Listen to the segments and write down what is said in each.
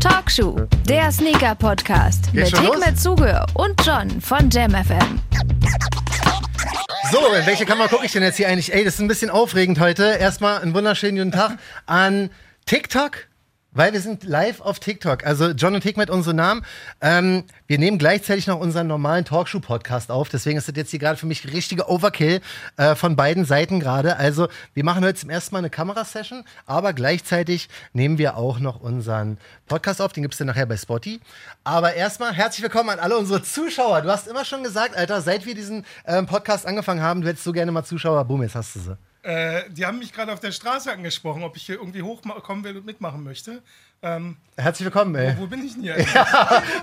Talkshow, der Sneaker-Podcast mit? Hikmet Zuge und John von JamFM. So, in welche Kamera gucke ich denn jetzt hier eigentlich? Ey, das ist ein bisschen aufregend heute. Erstmal einen wunderschönen guten Tag an TikTok. Weil wir sind live auf TikTok. Also John und Hikmet unsere Namen. Ähm, wir nehmen gleichzeitig noch unseren normalen Talkshow-Podcast auf. Deswegen ist das jetzt hier gerade für mich richtige Overkill äh, von beiden Seiten gerade. Also wir machen heute zum ersten Mal eine Kamerasession, aber gleichzeitig nehmen wir auch noch unseren Podcast auf. Den gibt's dann nachher bei Spotty. Aber erstmal herzlich willkommen an alle unsere Zuschauer. Du hast immer schon gesagt, Alter, seit wir diesen ähm, Podcast angefangen haben, du hättest so gerne mal Zuschauer. Boom, jetzt hast du sie. Äh, die haben mich gerade auf der Straße angesprochen, ob ich hier irgendwie hochkommen will und mitmachen möchte. Ähm, Herzlich willkommen, ey. wo bin ich denn hier?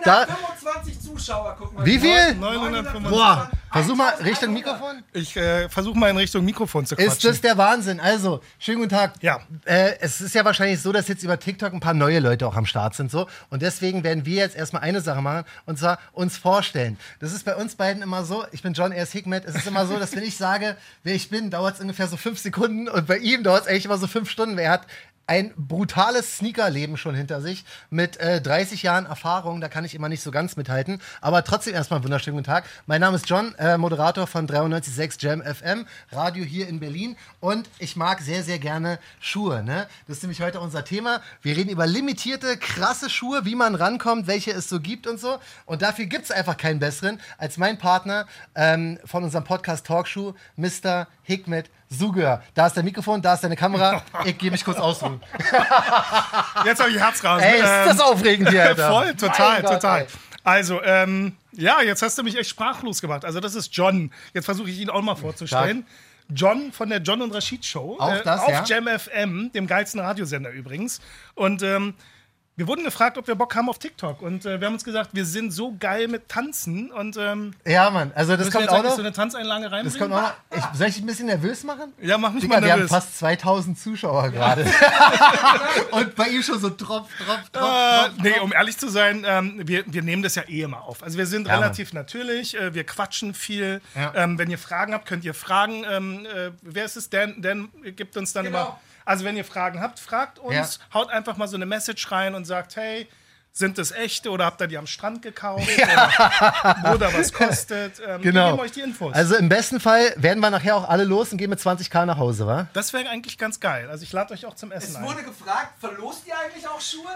Da, 25 Zuschauer, guck mal. wie viel? 925. Boah, versuch mal Richtung Mikrofon. Ich äh, versuche mal in Richtung Mikrofon zu quatschen. Ist das der Wahnsinn? Also, schönen guten Tag. Ja. Äh, es ist ja wahrscheinlich so, dass jetzt über TikTok ein paar neue Leute auch am Start sind. so Und deswegen werden wir jetzt erstmal eine Sache machen, und zwar uns vorstellen. Das ist bei uns beiden immer so, ich bin John, er ist Hikmet. Es ist immer so, dass wenn ich sage, wer ich bin, dauert es ungefähr so fünf Sekunden und bei ihm dauert es eigentlich immer so fünf Stunden, er hat ein brutales Sneakerleben schon hinter sich mit äh, 30 Jahren Erfahrung. Da kann ich immer nicht so ganz mithalten. Aber trotzdem erstmal einen wunderschönen guten Tag. Mein Name ist John, äh, Moderator von 93.6 Jam FM, Radio hier in Berlin. Und ich mag sehr, sehr gerne Schuhe. Ne? Das ist nämlich heute unser Thema. Wir reden über limitierte, krasse Schuhe, wie man rankommt, welche es so gibt und so. Und dafür gibt es einfach keinen besseren als mein Partner ähm, von unserem Podcast Talkshow, Mr. Hikmet Suger. Da ist dein Mikrofon, da ist deine Kamera. Ich gehe mich kurz ausruhen. Jetzt habe ich Herzrasen. Ey, ist das aufregend hier, Alter. Voll, total, Gott, total. ey. Also, ähm, ja, jetzt hast du mich echt sprachlos gemacht. Also, das ist John. Jetzt versuche ich ihn auch mal vorzustellen. John von der John und Rashid Show. Auch das, auf ja? Jam FM, dem geilsten Radiosender übrigens. Und ähm, wir wurden gefragt, ob wir Bock haben auf TikTok. Und äh, wir haben uns gesagt, wir sind so geil mit Tanzen. Und ähm, Ja, Mann. Also das kommt auch noch. so eine Tanzeinlage Das reinbringen? kommt auch noch. Ich, soll ich dich ein bisschen nervös machen? ja, mach mich Digga, mal wir haben nervös. fast 2000 Zuschauer gerade. Und bei ihm schon so Tropf, Tropf, Tropf, Äh, Tropf. nee, um ehrlich zu sein, ähm, wir, wir nehmen das ja eh immer auf. Also wir sind Ja, Mann. relativ natürlich, äh, wir quatschen viel. Ja. Ähm, wenn ihr Fragen habt, könnt ihr fragen. Ähm, äh, wer ist es? Dan, Dan gibt uns dann Genau. immer. Also wenn ihr Fragen habt, fragt uns, Ja. haut einfach mal so eine Message rein und sagt, hey, sind das echte oder habt ihr die am Strand gekauft? Oder, oder was kostet? Ähm, Wir Genau. geben euch die Infos. Also im besten Fall werden wir nachher auch alle los und gehen mit 20k nach Hause, wa? das wäre eigentlich ganz geil. Also ich lade euch auch zum Essen Es ein. wurde gefragt, verlost ihr eigentlich auch Schuhe?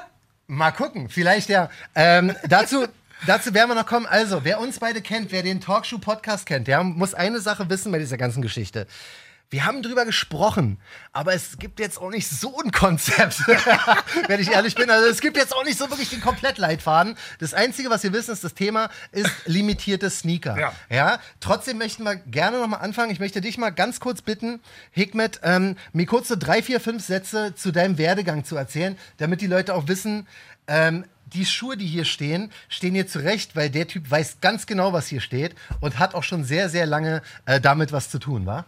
Mal gucken, vielleicht ja. Ähm, dazu, dazu werden wir noch kommen. Also, wer uns beide kennt, wer den Talkshow-Podcast kennt, der muss eine Sache wissen bei dieser ganzen Geschichte. Wir haben drüber gesprochen, aber es gibt jetzt auch nicht so ein Konzept, wenn ich ehrlich bin. Also es gibt jetzt auch nicht so wirklich den Komplettleitfaden. Das Einzige, was wir wissen, ist, das Thema ist limitierte Sneaker. Ja. Ja, trotzdem möchten wir gerne nochmal anfangen. Ich möchte dich mal ganz kurz bitten, Hikmet, ähm, mir kurz so drei, vier, fünf Sätze zu deinem Werdegang zu erzählen, damit die Leute auch wissen, ähm, die Schuhe, die hier stehen, stehen hier zurecht, weil der Typ weiß ganz genau, was hier steht und hat auch schon sehr, sehr lange äh, damit was zu tun, wa?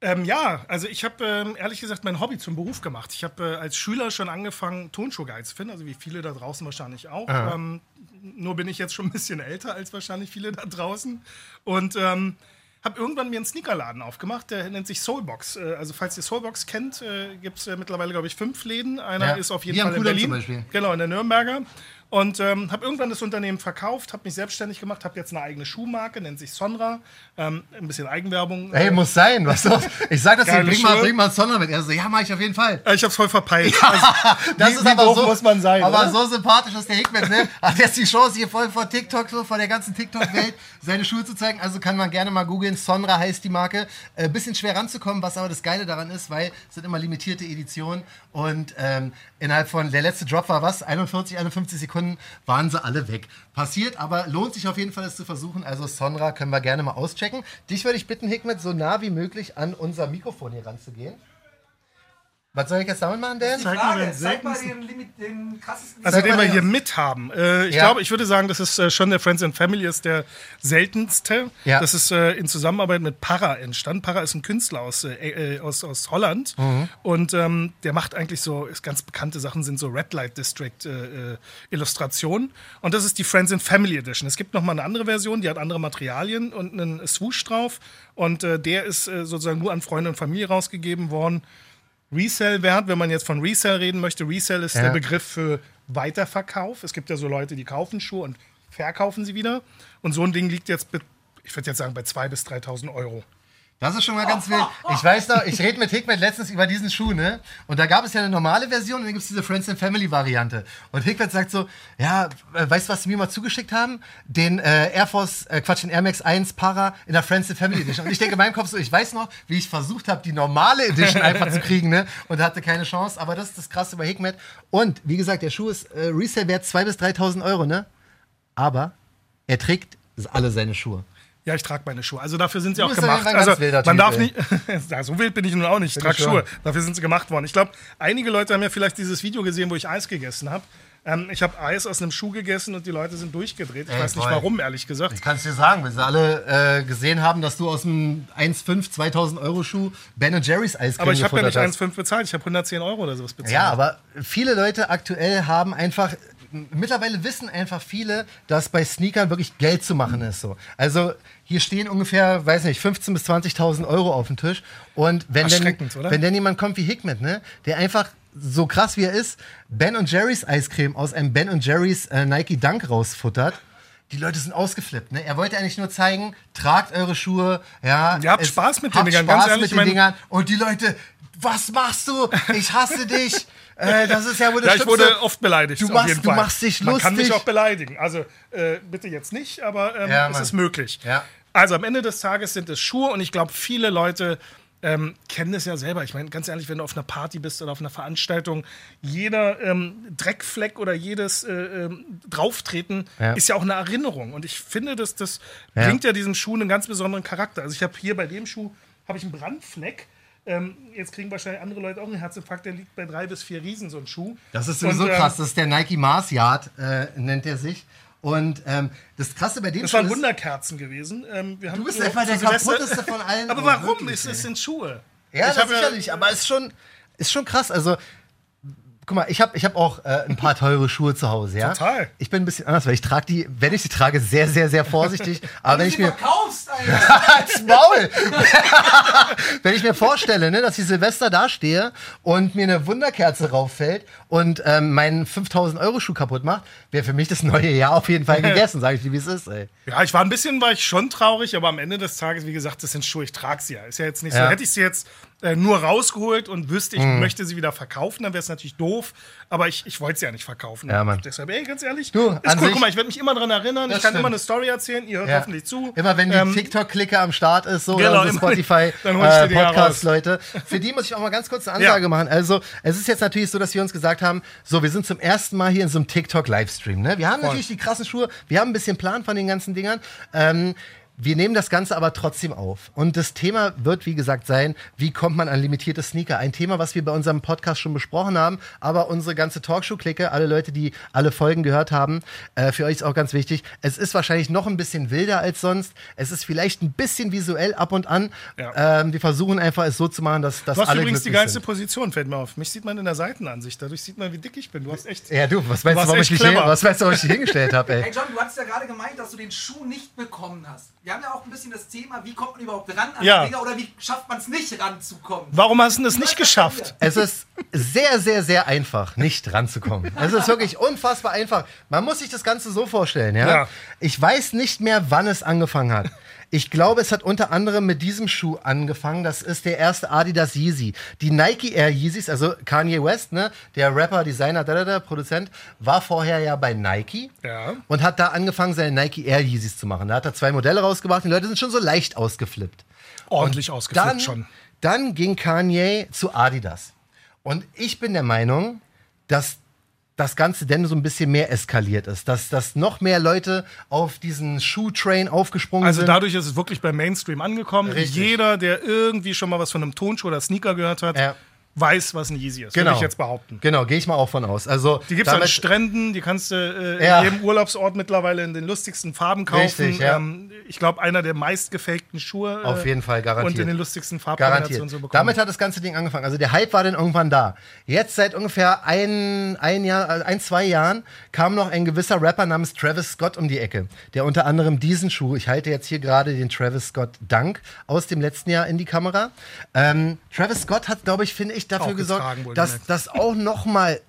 Ähm, ja, also ich habe ähm, ehrlich gesagt mein Hobby zum Beruf gemacht. Ich habe äh, als Schüler schon angefangen, Tonschuhe geil zu finden, also wie viele da draußen wahrscheinlich auch. Ähm, nur bin ich jetzt schon ein bisschen älter als wahrscheinlich viele da draußen. Und ähm, habe irgendwann mir einen Sneakerladen aufgemacht, der nennt sich Soulbox. Äh, also falls ihr Soulbox kennt, äh, gibt es äh, mittlerweile, glaube ich, fünf Läden. Einer Ja. ist auf jeden Fall in Berlin. zum Beispiel. Genau, in der Nürnberger. Und ähm, habe irgendwann das Unternehmen verkauft, habe mich selbstständig gemacht, habe jetzt eine eigene Schuhmarke, nennt sich Sonra. Ähm, ein bisschen Eigenwerbung. Hey, muss sein, was so. Ich sag das dir, bring mal, bring mal Sonder mit. Er so, ja, mach ich auf jeden Fall. Äh, Ich hab's voll verpeilt. Also, Das wie, ist wie aber so, muss man sein. Aber oder? so sympathisch ist der Hickman, ne? Hat jetzt die Chance, hier voll vor TikTok, so vor der ganzen TikTok-Welt seine Schuhe zu zeigen. Also kann man gerne mal googeln. Sonra heißt die Marke. Äh, bisschen schwer ranzukommen, was aber das Geile daran ist, weil es sind immer limitierte Editionen und ähm, innerhalb von, der letzte Drop war was? 41, 51 Sekunden waren sie alle weg. Passiert, aber lohnt sich auf jeden Fall, es zu versuchen. Also Sonra können wir gerne mal auschecken. Dich würde ich bitten, Hikmet, so nah wie möglich an unser Mikrofon hier ranzugehen. Was soll ich jetzt damit machen, Dan? Zeig mal den zeig mal seltensten- den, Limit, den krassesten. Also den wir hier den- mit haben. Äh, ich Ja. glaube, ich würde sagen, das ist äh, schon der Friends and Family ist der seltenste. Ja. Das ist äh, in Zusammenarbeit mit Para entstanden. Para ist ein Künstler aus, äh, äh, aus, aus Holland Mhm. und ähm, der macht eigentlich so ist ganz bekannte Sachen sind so Red Light District äh, äh, Illustrationen und das ist die Friends and Family Edition. Es gibt noch mal eine andere Version, die hat andere Materialien und einen Swoosh drauf und äh, der ist äh, sozusagen nur an Freunde und Familie rausgegeben worden. Resell-Wert, wenn man jetzt von Resell reden möchte. Resell ist Ja. der Begriff für Weiterverkauf. Es gibt ja so Leute, die kaufen Schuhe und verkaufen sie wieder. Und so ein Ding liegt jetzt, ich würde jetzt sagen, bei 2.000 bis 3.000 Euro. Das ist schon mal ganz wild. Ich weiß noch, ich rede mit Hickmet letztens über diesen Schuh, ne? Und da gab es ja eine normale Version und dann gibt es diese Friends and Family Variante. Und Hickmet sagt so, ja, äh, weißt du, was sie mir mal zugeschickt haben? Den äh, Air Force, äh, Quatsch, den Air Max 1 Para in der Friends and Family Edition. Und ich denke in meinem Kopf so, ich weiß noch, wie ich versucht habe, die normale Edition einfach zu kriegen, ne? Und hatte keine Chance. Aber das ist das Krasse bei Hickmet. Und, wie gesagt, der Schuh ist äh, Resale-Wert 2.000 bis 3.000 Euro, ne? Aber er trägt alle seine Schuhe. Ja, ich trage meine Schuhe. Also dafür sind sie Du auch gemacht. Also man darf nicht. ja, so wild bin ich nun auch nicht. Ich trage. Schuhe. Dafür sind sie gemacht worden. Ich glaube, einige Leute haben ja vielleicht dieses Video gesehen, wo ich Eis gegessen habe. Ähm, ich habe Eis aus einem Schuh gegessen und die Leute sind durchgedreht. Ich Ey, weiß nicht voll. warum, ehrlich gesagt. Ich kann es dir sagen, weil sie alle äh, gesehen haben, dass du aus dem 1,5, 2000 Euro Schuh Ben Jerry's Eiscreme Aber ich habe ja nicht gefuttert hast. 1,5 bezahlt. Ich habe 110 Euro oder sowas bezahlt. Ja, aber viele Leute aktuell haben einfach, mittlerweile wissen einfach viele, dass bei Sneakern wirklich Geld zu machen ist. So. Also hier stehen ungefähr, weiß nicht, 15.000 bis 20.000 Euro auf dem Tisch. Und wenn oder? wenn denn jemand kommt wie Hickmet, ne, der einfach so krass wie er ist, Ben Jerry's Eiscreme aus einem Ben Jerry's äh, Nike Dunk rausfuttert, die Leute sind ausgeflippt. Ne? Er wollte eigentlich nur zeigen, tragt eure Schuhe. Ja, Ihr habt es- Spaß mit den Dingern, ganz ehrlich, mit den Dingern. Und die Leute, was machst du? Ich hasse dich. Äh, das ist ja wohl das Ja, ich Schlimmste. wurde oft beleidigt. Du machst- du machst dich Man kann mich lustig. auch beleidigen. Also äh, bitte jetzt nicht, aber ähm, Ja, es ist möglich. Ja. Also am Ende des Tages sind es Schuhe und ich glaube, viele Leute ähm, kennen es ja selber. Ich meine, ganz ehrlich, wenn du auf einer Party bist oder auf einer Veranstaltung, jeder ähm, Dreckfleck oder jedes äh, ähm, Drauftreten Ja. ist ja auch eine Erinnerung. Und ich finde, dass das Ja. bringt ja diesem Schuh einen ganz besonderen Charakter. Also ich habe hier bei dem Schuh habe ich einen Brandfleck. Ähm, jetzt kriegen wahrscheinlich andere Leute auch einen Herzinfarkt. Der liegt bei drei bis vier Riesen, so ein Schuh. Das ist sowieso Und, ähm, krass. Das ist der Nike Mars Yard, äh, nennt er sich. Und ähm, das Krasse bei dem Das Schuh waren ist, Wunderkerzen gewesen. Ähm, du bist einfach der Silvester- kaputteste von allen. Aber Oh, warum? wirklich, es, es sind Schuhe. Ja, Ich das hab ja- sicherlich, aber ist schon, ist schon krass. Also, guck mal, ich habe ich hab auch äh, ein paar teure Schuhe zu Hause, ja? Total. Ich bin ein bisschen anders, weil ich trage die, wenn ich sie trage, sehr, sehr, sehr vorsichtig. Aber wenn Wenn ich du mir. verkaufst, Alter. Als Maul! wenn ich mir vorstelle, ne, dass ich Silvester da stehe und mir eine Wunderkerze rauffällt und ähm, meinen 5000 Euro Schuh kaputt macht, wäre für mich das neue Jahr auf jeden Fall gegessen, sage ich dir, wie es ist, ey. Ja, ich war ein bisschen, war ich schon traurig, aber am Ende des Tages, wie gesagt, das sind Schuhe, ich trage sie ja. Ist ja jetzt nicht Ja. so, hätte ich sie jetzt äh, nur rausgeholt und wüsste, ich Mhm. möchte sie wieder verkaufen, dann wäre es natürlich doof, aber ich, ich wollte sie ja nicht verkaufen. Ja, Mann. Deshalb, ey, ganz ehrlich, Du, ist cool, guck mal, ich werde mich immer dran erinnern, ich kann stimmt. immer eine Story erzählen, ihr hört Ja. hoffentlich zu. Immer wenn die Ähm, TikTok-Clique am Start ist, so Genau, oder so immer- Spotify dann hol ich die äh. Leute. Für die muss ich auch mal ganz kurz eine Ansage Ja. machen. Also, es ist jetzt natürlich so, dass wir uns gesagt haben, so, wir sind zum ersten Mal hier in so einem TikTok-Livestream. Ne? Wir haben natürlich die krassen Schuhe, wir haben ein bisschen Plan von den ganzen Dingern. Ähm, wir nehmen das Ganze aber trotzdem auf. Und das Thema wird, wie gesagt, sein, wie kommt man an limitierte Sneaker? Ein Thema, was wir bei unserem Podcast schon besprochen haben, aber unsere ganze Talkshow-Clique, alle Leute, die alle Folgen gehört haben, äh, für euch ist auch ganz wichtig, es ist wahrscheinlich noch ein bisschen wilder als sonst. Es ist vielleicht ein bisschen visuell ab und an. Ja. Ähm, wir versuchen einfach es so zu machen, dass, dass Du hast alle übrigens die geilste sind. Position, fällt mir auf. Mich sieht man in der Seitenansicht. Dadurch sieht man, wie dick ich bin. Du hast echt. Ja, du, was weißt du, warum ich dich hingestellt habe, ey? Hey John, du hast ja gerade gemeint, dass du den Schuh nicht bekommen hast. Wir haben ja auch ein bisschen das Thema, wie kommt man überhaupt ran an Ja. die Dinger oder wie schafft man es nicht ranzukommen? Warum hast du das nicht geschafft? Es ist sehr, sehr, sehr einfach, nicht ranzukommen. Es ist wirklich unfassbar einfach. Man muss sich das Ganze so vorstellen, ja? Ja. Ich weiß nicht mehr, wann es angefangen hat. Ich glaube, es hat unter anderem mit diesem Schuh angefangen. Das ist der erste Adidas Yeezy. Die Nike Air Yeezys, also Kanye West, ne, der Rapper, Designer, da, da, da, Produzent, war vorher ja bei Nike Ja. und hat da angefangen, seine Nike Air Yeezys zu machen. Da hat er zwei Modelle rausgebracht. Die Leute sind schon so leicht ausgeflippt. Ordentlich ausgeflippt Dann, schon. dann ging Kanye zu Adidas. Und ich bin der Meinung, dass das Ganze denn so ein bisschen mehr eskaliert ist. Dass, dass noch mehr Leute auf diesen Schuhtrain aufgesprungen Also sind. dadurch ist es wirklich beim Mainstream angekommen. Richtig. Jeder, der irgendwie schon mal was von einem Tonschuh oder Sneaker gehört hat, Ja. Weiß, was ein Yeezy ist. genau. Würde ich jetzt behaupten. Genau, gehe ich mal auch von aus. Also, Die gibt es an Stränden, die kannst du äh, Ja. in jedem Urlaubsort mittlerweile in den lustigsten Farben kaufen. Richtig, ja. ähm, ich glaube, einer der meist gefakten Schuhe. äh, Auf jeden Fall, garantiert. Und in den lustigsten Garantiert. Farbkombinationen so bekommen. Damit hat das ganze Ding angefangen. Also der Hype war dann irgendwann da. Jetzt seit ungefähr ein, ein Jahr, äh, ein, zwei Jahren kam noch ein gewisser Rapper namens Travis Scott um die Ecke, der unter anderem diesen Schuh, ich halte jetzt hier gerade den Travis Scott Dunk aus dem letzten Jahr in die Kamera. Ähm, Travis Scott hat, glaube ich, finde ich, dafür gesorgt, dass, dass auch noch mal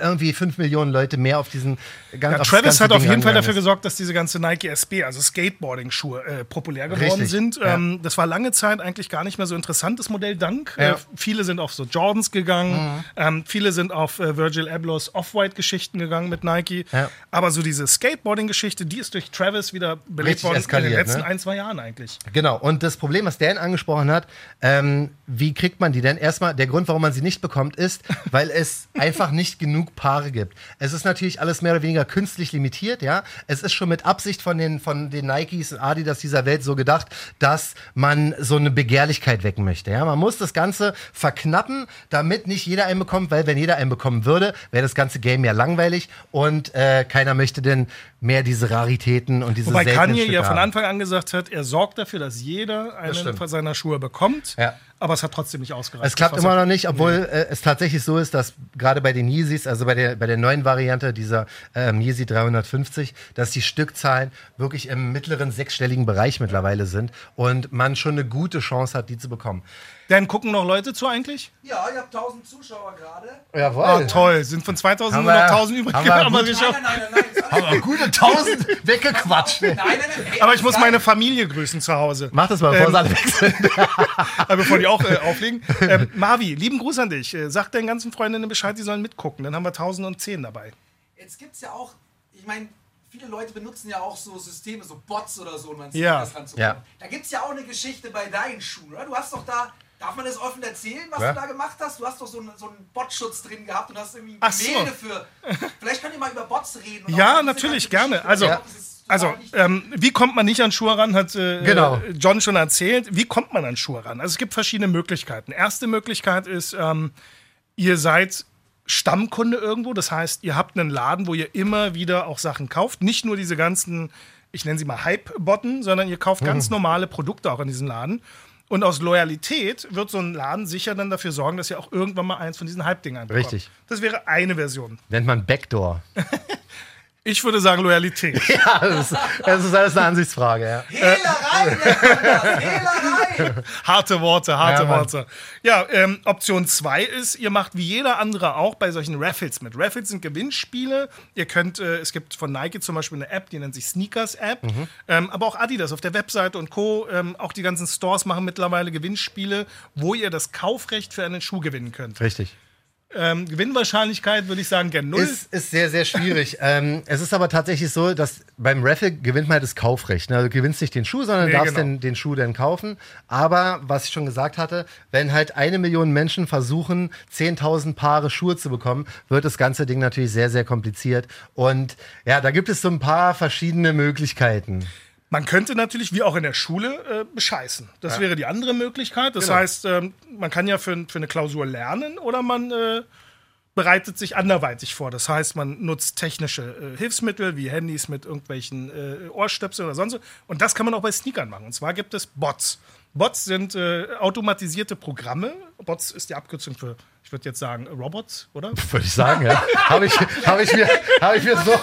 irgendwie 5 Millionen Leute mehr auf diesen ganz Ja, Travis hat auf Ding jeden Fall dafür ist. gesorgt, dass diese ganze Nike SB, also Skateboarding-Schuhe, äh, populär geworden Richtig, sind. ja. Ähm, das war lange Zeit eigentlich gar nicht mehr so interessantes Modell, dank. Ja. Mhm. Äh, viele sind auf so Jordans gegangen, ähm, viele sind auf äh, Virgil Ablohs Off-White-Geschichten gegangen mit Nike. Ja. Aber so diese Skateboarding-Geschichte, die ist durch Travis wieder belebt Richtig worden in den letzten ne? ein, zwei Jahren eigentlich. Genau, und das Problem, was Dan angesprochen hat, ähm, wie kriegt man die denn? Erstmal, der Grund, warum man sie nicht bekommt, ist, weil es einfach nicht genug Paare gibt. Es ist natürlich alles mehr oder weniger künstlich limitiert, ja. Es ist schon mit Absicht von den, von den Nikes und Adidas dieser Welt so gedacht, dass man so eine Begehrlichkeit wecken möchte, ja. Man muss das Ganze verknappen, damit nicht jeder einen bekommt, weil wenn jeder einen bekommen würde, wäre das ganze Game ja langweilig und äh, keiner möchte denn mehr diese Raritäten und diese Wobei Kanye Stücke ja von. Anfang an gesagt hat, er sorgt dafür, dass jeder einen seiner Schuhe bekommt. Ja. Aber es hat trotzdem nicht ausgereicht. Es klappt immer noch nicht, obwohl äh, es tatsächlich so ist, dass gerade bei den Yeezys, also bei der, bei der neuen Variante dieser ähm, Yeezy 350, dass die Stückzahlen wirklich im mittleren sechsstelligen Bereich mittlerweile sind und man schon eine gute Chance hat, die zu bekommen. Dann gucken noch Leute zu eigentlich? Ja, ihr habt 1000 Zuschauer gerade. Jawohl. Ah, toll. Sind von 2000 Haben nur noch wir- 1000 übrig. haben wir Aber, gut- wir Nein, nein, nein, nein, Aber gute 1000 weggequatscht. Nein, nein, nein. Hey, aber ich muss meine Familie grüßen zu Hause. Mach das mal, bevor Ähm, sie alle weg sind. äh, bevor die auch äh, auflegen. Ähm, Marvi, lieben Gruß an dich. Äh, sag deinen ganzen Freundinnen Bescheid, die sollen mitgucken. Dann haben wir 1010 dabei. Jetzt gibt es ja auch, ich meine, viele Leute benutzen ja auch so Systeme, so Bots oder so, um an Ja. Sneakers ranzukommen. Ja. Da gibt es ja auch eine Geschichte bei deinen Schuhen, oder? Du hast doch da, darf man das offen erzählen, was Ja. du da gemacht hast? Du hast doch so einen, so einen Botschutz drin gehabt und hast irgendwie Ach so. Gemälde für. Vielleicht könnt ihr mal über Bots reden. Ja, natürlich, gerne. Geschichte. Also, total Also, ähm, wie kommt man nicht an Schuhe ran, hat äh, Genau. John schon erzählt. Wie kommt man an Schuhe ran? Also es gibt verschiedene Möglichkeiten. Erste Möglichkeit ist, ähm, ihr seid Stammkunde irgendwo. Das heißt, ihr habt einen Laden, wo ihr immer wieder auch Sachen kauft. Nicht nur diese ganzen, ich nenne sie mal Hype-Botten, sondern ihr kauft Mhm. ganz normale Produkte auch in diesem Laden. Und aus Loyalität wird so ein Laden sicher dann dafür sorgen, dass ihr auch irgendwann mal eins von diesen Hype-Dingern bekommt. Richtig. Das wäre eine Version. Nennt man Backdoor. Ich würde sagen Loyalität. Ja, das ist, das ist alles eine Ansichtsfrage, ja. Hehlerei. Hehlerei. Harte Worte, harte Ja. Worte. Ja, ähm, Option 2 ist, ihr macht wie jeder andere auch bei solchen Raffles mit. Raffles sind Gewinnspiele. Ihr könnt, äh, es gibt von Nike zum Beispiel eine App, die nennt sich Sneakers App. Mhm. Ähm, aber auch Adidas auf der Webseite und Co. Ähm, auch die ganzen Stores machen mittlerweile Gewinnspiele, wo ihr das Kaufrecht für einen Schuh gewinnen könnt. Richtig. Ähm, Gewinnwahrscheinlichkeit würde ich sagen, gern null. Ist, ist sehr, sehr schwierig. ähm, es ist aber tatsächlich so, dass beim Raffle gewinnt man halt das Kaufrecht. Ne? Also du gewinnst nicht den Schuh, sondern Nee, darfst genau. den, den Schuh dann kaufen. Aber, was ich schon gesagt hatte, wenn halt eine Million Menschen versuchen, 10.000 Paare Schuhe zu bekommen, wird das ganze Ding natürlich sehr, sehr kompliziert. Und ja, da gibt es so ein paar verschiedene Möglichkeiten. Man könnte natürlich, wie auch in der Schule, äh, bescheißen. Das wäre die andere Möglichkeit. Das Genau. heißt, ähm, man kann ja für, für eine Klausur lernen oder man äh, bereitet sich anderweitig vor. Das heißt, man nutzt technische äh, Hilfsmittel wie Handys mit irgendwelchen äh, Ohrstöpseln oder sonst so. Und das kann man auch bei Sneakern machen. Und zwar gibt es Bots. Bots sind äh, automatisierte Programme. Bots ist die Abkürzung für, ich würde jetzt sagen, Robots, oder? Würde ich sagen, ja. Habe ich, hab ich, mir- hab ich, mir so-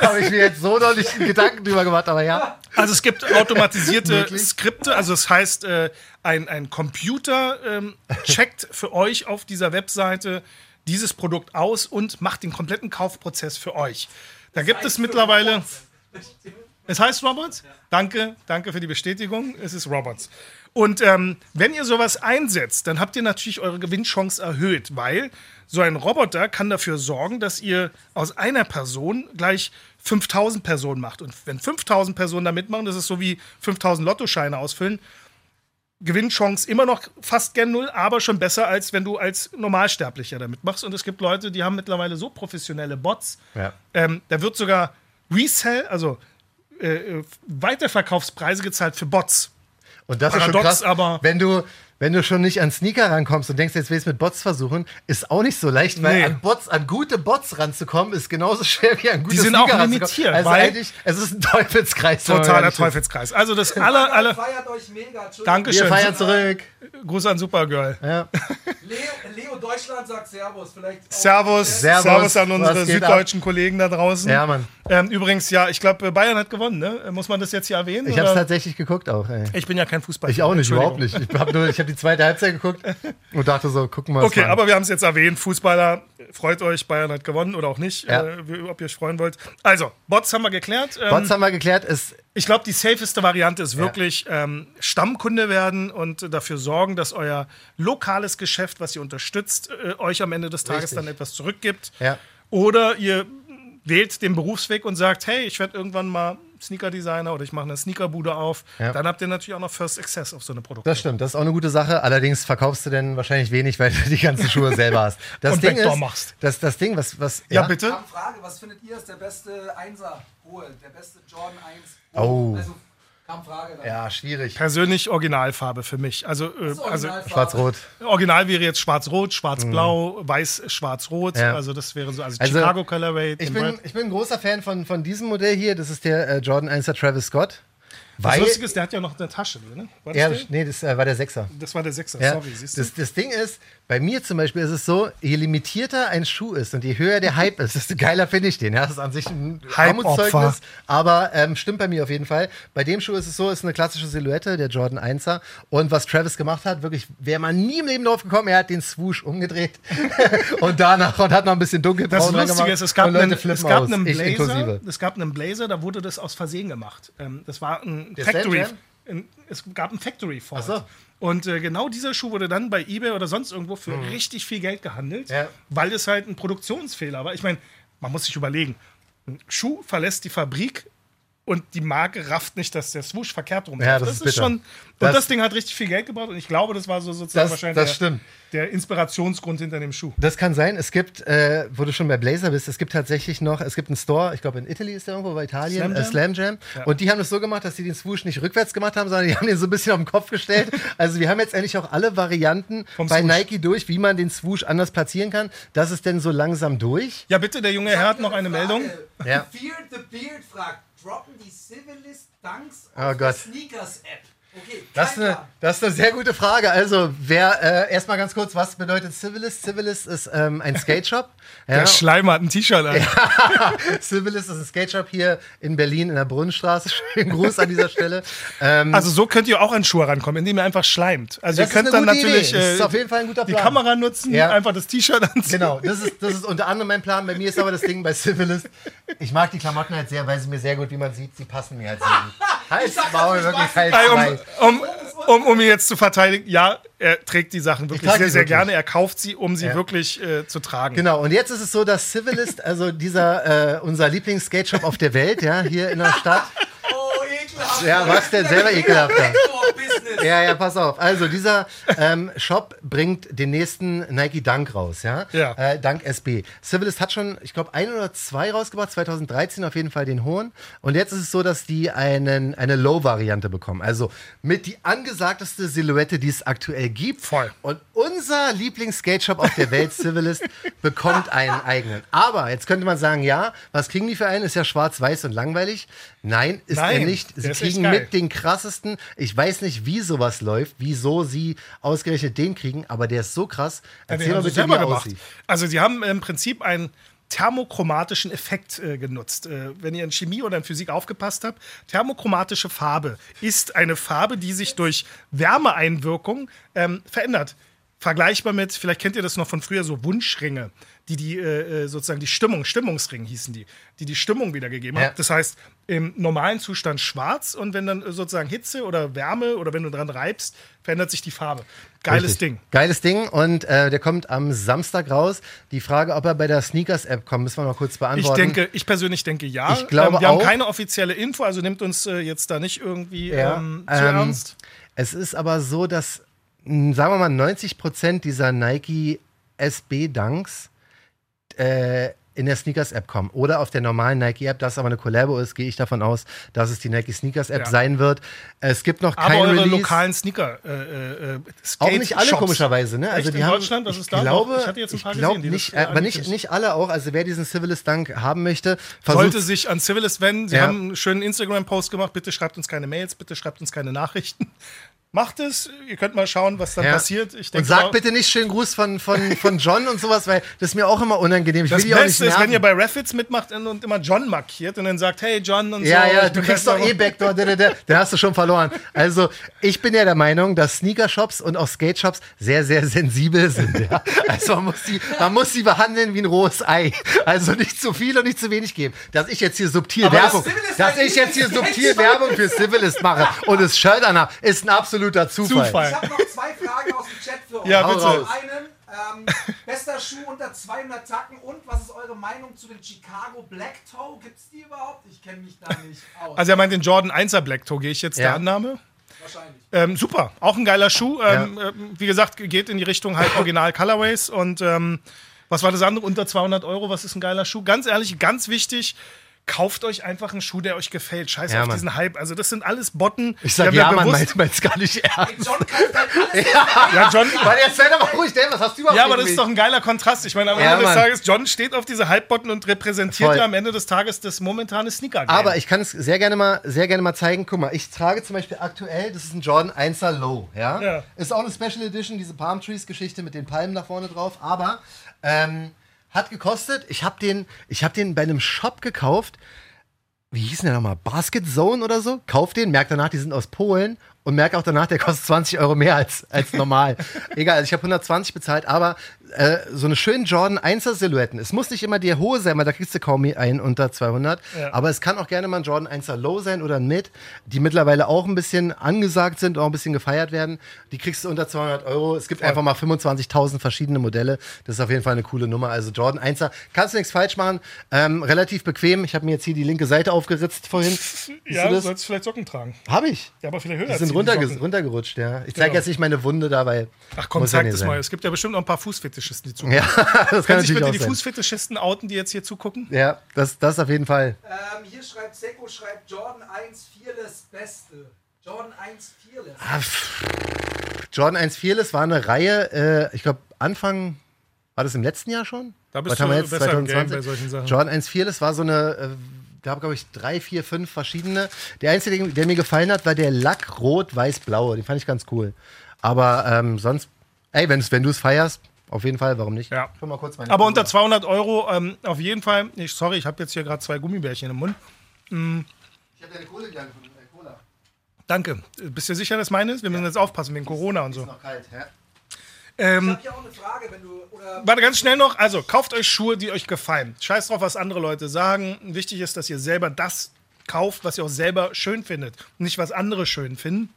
hab ich mir jetzt so noch nicht Gedanken drüber gemacht, aber ja. Also es gibt automatisierte? Skripte, also das heißt, äh, ein, ein Computer ähm, checkt für euch auf dieser Webseite dieses Produkt aus und macht den kompletten Kaufprozess für euch. Da gibt es mittlerweile. Es heißt Robots? Danke, danke für die Bestätigung. Es ist Robots. Und ähm, wenn ihr sowas einsetzt, dann habt ihr natürlich eure Gewinnchance erhöht, weil so ein Roboter kann dafür sorgen, dass ihr aus einer Person gleich 5000 Personen macht. Und wenn 5000 Personen da mitmachen, das ist so wie 5000 Lottoscheine ausfüllen, Gewinnchance immer noch fast gern null, aber schon besser, als wenn du als Normalsterblicher damit machst. Und es gibt Leute, die haben mittlerweile so professionelle Bots. Ja. Ähm, da wird sogar Resell, also äh, äh, Weiterverkaufspreise gezahlt für Bots. Und das ist schon Paradox, krass, aber- wenn du, wenn du schon nicht an Sneaker rankommst und denkst, jetzt will ich es mit Bots versuchen, ist auch nicht so leicht, weil Nee. an Bots, an gute Bots ranzukommen, ist genauso schwer wie an gute Die sind Sneaker auch limitiert, Also weil- eigentlich, es ist ein Teufelskreis. Totaler. Teufelspreis. Also das aller, aller. Feiert euch mega. Dankeschön. Wir feiern zurück. Gruß an Supergirl. Ja. Leo, Leo Deutschland sagt Servus. Vielleicht auch- Servus, Servus, Servus, an unsere süddeutschen Kollegen da draußen. Ja, Mann. Ähm, übrigens, ja, ich glaube, Bayern hat gewonnen, ne? Muss man das jetzt hier erwähnen? Ich habe es tatsächlich geguckt auch, ey. Ich bin ja kein Fußballer. Ich auch nicht, überhaupt nicht. Ich habe nur, ich habe die zweite Halbzeit geguckt und dachte so, gucken wir mal. Okay, aber wir haben es jetzt erwähnt. Fußballer, freut euch, Bayern hat gewonnen oder auch nicht, Ja. äh, wie- ob ihr euch freuen wollt. Also, Bots haben wir geklärt. Ähm, Bots haben wir geklärt, ist Ich glaube, die safeste Variante ist wirklich ähm, Stammkunde werden und dafür sorgen, dass euer lokales Geschäft, was ihr unterstützt, äh, euch am Ende des Tages Richtig. dann etwas zurückgibt. Ja. Oder ihr wählt den Berufsweg und sagt, hey, ich werde irgendwann mal Sneaker-Designer oder ich mache eine Sneakerbude auf. Ja. Dann habt ihr natürlich auch noch First Access auf so eine Produkte. Das stimmt, das ist auch eine gute Sache. Allerdings verkaufst du denn wahrscheinlich wenig, weil du die ganzen Schuhe selber hast. Das Und Ding Backdoor ist, machst. Das, das Ding, was, was ja, bitte. Ich habe eine Frage, was findet ihr ist der beste Einser hohe, der beste Jordan 1 Oh. Also, Frage. dann. Ja, schwierig. Persönlich Originalfarbe für mich. Also, äh, Das also. Schwarz-Rot. Original wäre jetzt schwarz-rot, schwarz-blau, weiß-schwarz-rot. Mhm. Ja. Also das wäre so, also, Also, Chicago Colorway. Ich bin, ich bin ein großer Fan von, von diesem Modell hier. Das ist der äh, Jordan 1er Travis Scott. Das Weil, Lustige ist, der hat ja noch eine Tasche, ne? War das, ja, nee, das äh, war der Sechser. das war der Sechser, Ja, sorry, siehst du? das, das Ding ist, bei mir zum Beispiel ist es so, je limitierter ein Schuh ist und je höher der Hype ist, desto geiler finde ich den. Ja, das ist an sich ein. Armutszeugnis, aber ähm, stimmt bei mir auf jeden Fall. Bei dem Schuh ist es so, ist eine klassische Silhouette, der Jordan 1er. Und was Travis gemacht hat, wirklich, wäre man nie im Leben drauf gekommen, er hat den Swoosh umgedreht und danach und hat noch ein bisschen dunkelbraun Das Lustige ist, es gab, einen, es gab einen Blazer, es gab einen Blazer, da wurde das aus Versehen gemacht. Ähm, das war ein Der Factory. Slam Ein, es gab ein Factory. Ach so. Und äh, genau dieser Schuh wurde dann bei eBay oder sonst irgendwo für richtig viel Geld gehandelt, Mhm. Ja. weil es halt ein Produktionsfehler war. Ich meine, man muss sich überlegen, ein Schuh verlässt die Fabrik und die Marke rafft nicht, dass der Swoosh verkehrt rum Ja, das ist bitter. schon. Und Das- das, Ding hat richtig viel Geld gebraucht und ich glaube, das war so sozusagen Das- wahrscheinlich das der, stimmt. der Inspirationsgrund hinter dem Schuh. Das kann sein. Es gibt, äh, wo du schon bei Blazer bist, es gibt tatsächlich noch, es gibt einen Store, ich glaube in Italy ist der irgendwo, bei Italien, Slam Slam Jam? Äh, Slam Jam. Und die haben es so gemacht, dass sie den Swoosh nicht rückwärts gemacht haben, sondern die haben den so ein bisschen auf den Kopf gestellt. Also wir haben jetzt endlich auch alle Varianten Vom bei Swoosh. Nike durch, wie man den Swoosh anders platzieren kann. Das ist denn so langsam durch. Ja, bitte, der junge Herr hat noch eine Meldung. Ja. Fear the Beard fragt, droppen die Civilist Dunks Oh auf Gott. der Sneakers-App? Okay, Das ist, eine, das ist eine sehr gute Frage. Also, wer, äh, erstmal ganz kurz, was bedeutet Civilist? Civilist ist ähm, ein Skate Shop. Ja, Der Schleimer hat ein T-Shirt an. Civilist ist ein Skate Shop hier in Berlin in der Brunnenstraße. Schönen Gruß an dieser Stelle. Ähm, Also so könnt ihr auch an Schuhe rankommen, indem ihr einfach schleimt. Also Das ihr könnt ist eine dann gute natürlich Idee. Das ist äh, auf jeden Fall ein guter die Plan. Kamera nutzen, Ja. einfach das T-Shirt anziehen. Genau, das ist, das ist unter anderem mein Plan. Bei mir ist aber das Ding bei Civilist. Ich mag die Klamotten halt sehr, weil sie mir sehr gut, wie man sieht, sie passen mir halt sehr gut. Halt, sag, Maul, ich wirklich halt zwei. Um, um, um, ihn jetzt zu verteidigen, ja, er trägt die Sachen wirklich sehr, sehr wirklich. gerne. Er kauft sie, um sie Ja. wirklich äh, zu tragen. Genau, und jetzt ist es so, dass Civilist, also dieser, äh, unser Lieblings-Skate-Shop auf der Welt, ja, hier in der Stadt. Ekelhaft. Ja, was denn selber ekelhafter? Business. Ja, ja, pass auf. Also dieser ähm, Shop bringt den nächsten Nike Dunk raus, ja? Ja. Äh, Dunk SB. Civilist hat schon, ich glaube, ein oder zwei rausgebracht, 2013 auf jeden Fall den hohen. Und jetzt ist es so, dass die einen, eine Low-Variante bekommen. Also mit die angesagteste Silhouette, die es aktuell gibt. Voll. Und unser Lieblings-Skate-Shop auf der Welt, Civilist, bekommt einen eigenen. Aber jetzt könnte man sagen, ja, was kriegen die für einen? Ist ja schwarz-weiß und langweilig. Nein, ist Nein, er nicht. Sie kriegen mit den krassesten. Ich weiß nicht, wie sowas läuft, wieso sie ausgerechnet den kriegen, aber der ist so krass. Ja, Erzähl mal haben sie bitte, wie aussieht. Also sie haben im Prinzip einen thermochromatischen Effekt äh, genutzt. Äh, wenn ihr in Chemie oder in Physik aufgepasst habt, thermochromatische Farbe ist eine Farbe, die sich durch Wärmeeinwirkung ähm, verändert. Vergleichbar mit, vielleicht kennt ihr das noch von früher, so Wunschringe, die die äh, äh, sozusagen die Stimmung, Stimmungsring hießen die, die die Stimmung wiedergegeben Ja. haben. Das heißt, im normalen Zustand schwarz und wenn dann äh, sozusagen Hitze oder Wärme oder wenn du dran reibst, verändert sich die Farbe. Geiles Richtig. Ding. Geiles Ding und äh, der kommt am Samstag raus. Die Frage, ob er bei der Sneakers-App kommt, müssen wir noch kurz Ich beantworten. denke, ich persönlich denke ja. Ich glaube ähm, wir haben auch. keine offizielle Info, also nimmt uns äh, jetzt da nicht irgendwie Ja, ähm, zu ähm, ernst. Es ist aber so, dass, sagen wir mal, 90 Prozent dieser Nike SB-Dunks äh, in der Sneakers-App kommen. Oder auf der normalen Nike-App, das aber eine Collabo ist, gehe ich davon aus, dass es die Nike Sneakers-App Ja. sein wird. Es gibt noch Aber kein eure Release. lokalen Sneaker äh, äh, Auch nicht alle Skate-Shops. komischerweise, ne? Also Echt? die in haben, Deutschland, das ich ist da glaube? Ich hatte jetzt ein paar gesehen, die nicht, äh, äh, aber nicht, nicht alle auch. Also wer diesen Civilist Dunk haben möchte, Sollte sich an Civilist wenden. Sie Ja. haben einen schönen Instagram-Post gemacht. Bitte schreibt uns keine Mails, bitte schreibt uns keine Nachrichten. Macht es. Ihr könnt mal schauen, was dann Ja. passiert. Ich Und sag bitte nicht schönen Gruß von, von, von John und sowas, weil das ist mir auch immer unangenehm. Ich will Das die auch nicht Beste ist, nerven. wenn ihr bei Raffits mitmacht und immer John markiert und dann sagt, hey John und Ja, so. ja, ich du kriegst doch eh Backdoor, da, hast du schon verloren. Also, ich bin ja der Meinung, dass Sneaker-Shops und auch Skate-Shops sehr, sehr sensibel sind. Ja? Also, man muss, die, man muss sie behandeln wie ein rohes Ei. Also, nicht zu viel und nicht zu wenig geben. Dass ich jetzt hier subtil Aber Werbung, Civilist dass ich jetzt hier subtil. Werbung für Civilist mache und das Shirt anhabe, ist ein absoluter Zufall. Zufall. Ich habe noch zwei Fragen aus dem Chat für euch. Ja, bitte. Zum einen, ähm, bester Schuh unter 200 Tacken und was ist eure Meinung zu den Chicago Black Toe? Gibt es die überhaupt? Ich kenne mich da nicht aus. Also er meint den Jordan 1er Black Toe, gehe ich jetzt Ja. der Annahme. Wahrscheinlich. Ähm, super, auch ein geiler Schuh. Ähm, ähm, wie gesagt, geht in die Richtung halt Original Colorways und ähm, was war das andere? Unter 200 Euro, was ist ein geiler Schuh? Ganz ehrlich, ganz wichtig, kauft euch einfach einen Schuh, der euch gefällt. Scheiß Ja, auf Mann. diesen Hype. Also das sind alles Botten. Ich sag, ja, man meint es gar nicht ernst. John kauft halt alles. Ja, John, Weil jetzt sei doch mal ruhig, Dave, was hast du überhaupt Ja, aber das ist doch ein geiler Kontrast. Ich meine, am Ja, Ende des Mann. Tages, John steht auf diese Hypebotten und repräsentiert Voll. ja am Ende des Tages das momentane sneaker -Game. Aber ich kann es sehr gerne mal, sehr gerne mal zeigen. Guck mal, ich trage zum Beispiel aktuell, das ist ein Jordan 1er Low, ja? Ja. Ist auch eine Special Edition, diese Palm Trees Geschichte mit den Palmen da vorne drauf, aber ähm, hat gekostet. Ich habe den, ich habe den bei einem Shop gekauft. Wie hieß denn der nochmal? Basket Zone oder so? Kauf den, merk danach, die sind aus Polen und merk auch danach, der kostet 20 Euro mehr als, als normal. Egal, also ich habe 120 bezahlt, aber äh, so eine schöne Jordan 1er Silhouetten. Es muss nicht immer die hohe sein, weil da kriegst du kaum einen unter 200. Ja. Aber es kann auch gerne mal ein Jordan 1er Low sein oder ein Mid, die mittlerweile auch ein bisschen angesagt sind, auch ein bisschen gefeiert werden. Die kriegst du unter 200 Euro. Es gibt einfach mal 25.000 verschiedene Modelle. Das ist auf jeden Fall eine coole Nummer. Also Jordan 1er, kannst du nichts falsch machen. Ähm, relativ bequem. Ich habe mir jetzt hier die linke Seite aufgeritzt vorhin. Ja, du sollst vielleicht Socken tragen. Habe ich. Ja, aber vielleicht höher Die sind runterge runtergerutscht, ja. Ich zeige Genau. jetzt nicht meine Wunde dabei. Ach komm, zeig das mal. Es gibt ja bestimmt auch ein paar Fußfetischisten, die zugucken. Ja, das kann Können sich natürlich bitte die sein. Fußfetischisten outen, die jetzt hier zugucken? Ja, das, das auf jeden Fall. Ähm, hier schreibt Seko, schreibt Jordan 1 Fearless Beste. Jordan 1 Fearless. Ah, Jordan 1 Fearless war eine Reihe, äh, ich glaube Anfang, war das im letzten Jahr schon? Da bist Was du haben wir jetzt, besser im Game 2020? bei solchen Sachen. Jordan 1 Fearless war so eine, äh, gab glaube ich drei, vier, fünf verschiedene. Der einzige, der, mir gefallen hat, war der Lack Rot, Weiß, Blau. Den fand ich ganz cool. Aber ähm, sonst, ey, wenn du es feierst, auf jeden Fall, warum nicht? Ja. Guck mal kurz meine Aber unter Kamera. 200 Euro ähm, auf jeden Fall. Ich, sorry, ich habe jetzt hier gerade zwei Gummibärchen im Mund. Ich habe deine Kohle gegangen von deiner Cola. Danke. Bist du sicher, dass meine ist? Wir müssen jetzt aufpassen wegen Corona und so. Ist noch kalt, ja? Ich Ähm, habe hier auch eine Frage, wenn du. Oder warte, ganz schnell noch. Also, kauft euch Schuhe, die euch gefallen. Scheiß drauf, was andere Leute sagen. Wichtig ist, dass ihr selber das kauft, was ihr auch selber schön findet. Nicht, was andere schön finden.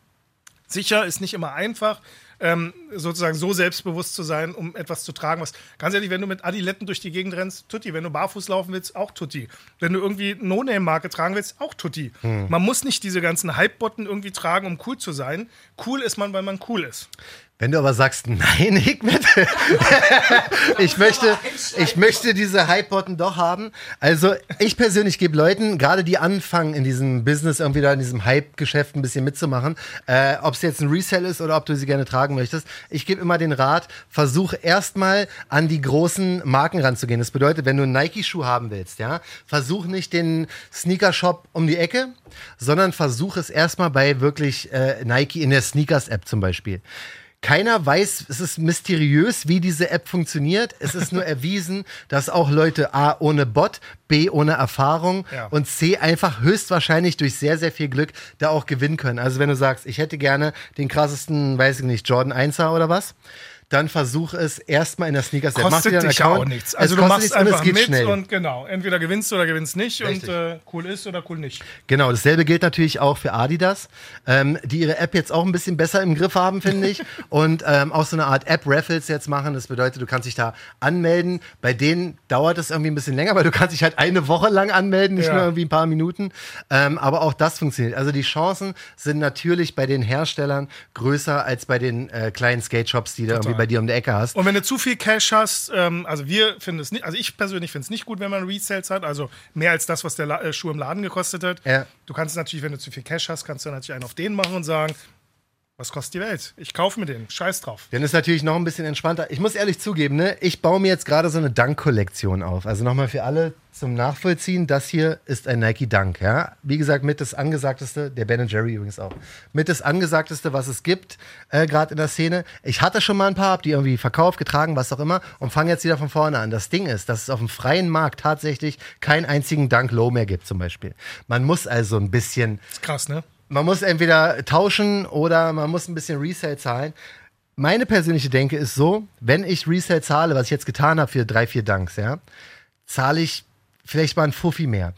Sicher ist nicht immer einfach, ähm, sozusagen so selbstbewusst zu sein, um etwas zu tragen, was, ganz ehrlich, wenn du mit Adiletten durch die Gegend rennst, Tutti. Wenn du barfuß laufen willst, auch Tutti. Wenn du irgendwie No-Name-Marke tragen willst, auch Tutti. Man muss nicht diese ganzen Hype-Botten irgendwie tragen, um cool zu sein. Cool ist man, weil man cool ist. Wenn du aber sagst, nein, Hikmet, ich möchte, ich möchte diese Hype-Botten doch haben. Also ich persönlich gebe Leuten, gerade die anfangen in diesem Business irgendwie da in diesem Hype-Geschäft ein bisschen mitzumachen, äh, ob es jetzt ein Resell ist oder ob du sie gerne tragen möchtest, ich gebe immer den Rat, versuch erstmal an die großen Marken ranzugehen. Das bedeutet, wenn du einen Nike-Schuh haben willst, ja, versuch nicht den Sneaker-Shop um die Ecke, sondern versuch es erstmal bei wirklich äh, Nike in der Sneakers-App zum Beispiel. Keiner weiß, es ist mysteriös, wie diese App funktioniert. Es ist nur erwiesen, dass auch Leute A ohne Bot, B ohne Erfahrung Ja. und C einfach höchstwahrscheinlich durch sehr, sehr viel Glück da auch gewinnen können. Also wenn du sagst, ich hätte gerne den krassesten, weiß ich nicht, Jordan 1er oder was, dann versuch es erstmal in der. Mach dir Kostet einen dich ja Account. auch nichts. Also du machst einfach mit schnell. und genau, entweder gewinnst du oder gewinnst nicht Richtig. und äh, cool ist oder cool nicht. Genau, dasselbe gilt natürlich auch für Adidas, ähm, die ihre App jetzt auch ein bisschen besser im Griff haben, finde ich. Und ähm, auch so eine Art App-Raffles jetzt machen. Das bedeutet, du kannst dich da anmelden. Bei denen dauert es irgendwie ein bisschen länger, weil du kannst dich halt eine Woche lang anmelden, nicht Ja. nur irgendwie ein paar Minuten. Ähm, aber auch das funktioniert. Also die Chancen sind natürlich bei den Herstellern größer als bei den äh, kleinen Skate-Shops, die du irgendwie bei dir um die Ecke hast. Und wenn du zu viel Cash hast, ähm, also wir finden es nicht, also ich persönlich finde es nicht gut, wenn man Resales hat, also mehr als das, was der La äh, Schuh im Laden gekostet hat. Ja. Du kannst natürlich, wenn du zu viel Cash hast, kannst du natürlich einen auf den machen und sagen, Was kostet die Welt? Ich kaufe mir den. Scheiß drauf. Dann ist natürlich noch ein bisschen entspannter. Ich muss ehrlich zugeben, ne, ich baue mir jetzt gerade so eine Dunk-Kollektion auf. Also nochmal für alle zum Nachvollziehen, das hier ist ein Nike Dunk, ja. Wie gesagt, mit das angesagteste, der Ben Jerry übrigens auch, mit das angesagteste, was es gibt, äh, gerade in der Szene. Ich hatte schon mal ein paar, hab die irgendwie verkauft, getragen, was auch immer und fange jetzt wieder von vorne an. Das Ding ist, dass es auf dem freien Markt tatsächlich keinen einzigen Dunk Low mehr gibt, zum Beispiel. Man muss also ein bisschen Ist krass, ne? Man muss entweder tauschen oder man muss ein bisschen Resale zahlen. Meine persönliche Denke ist so, wenn ich Resale zahle, was ich jetzt getan habe für drei, vier Dunks, ja, zahle ich vielleicht mal ein Fuffi mehr.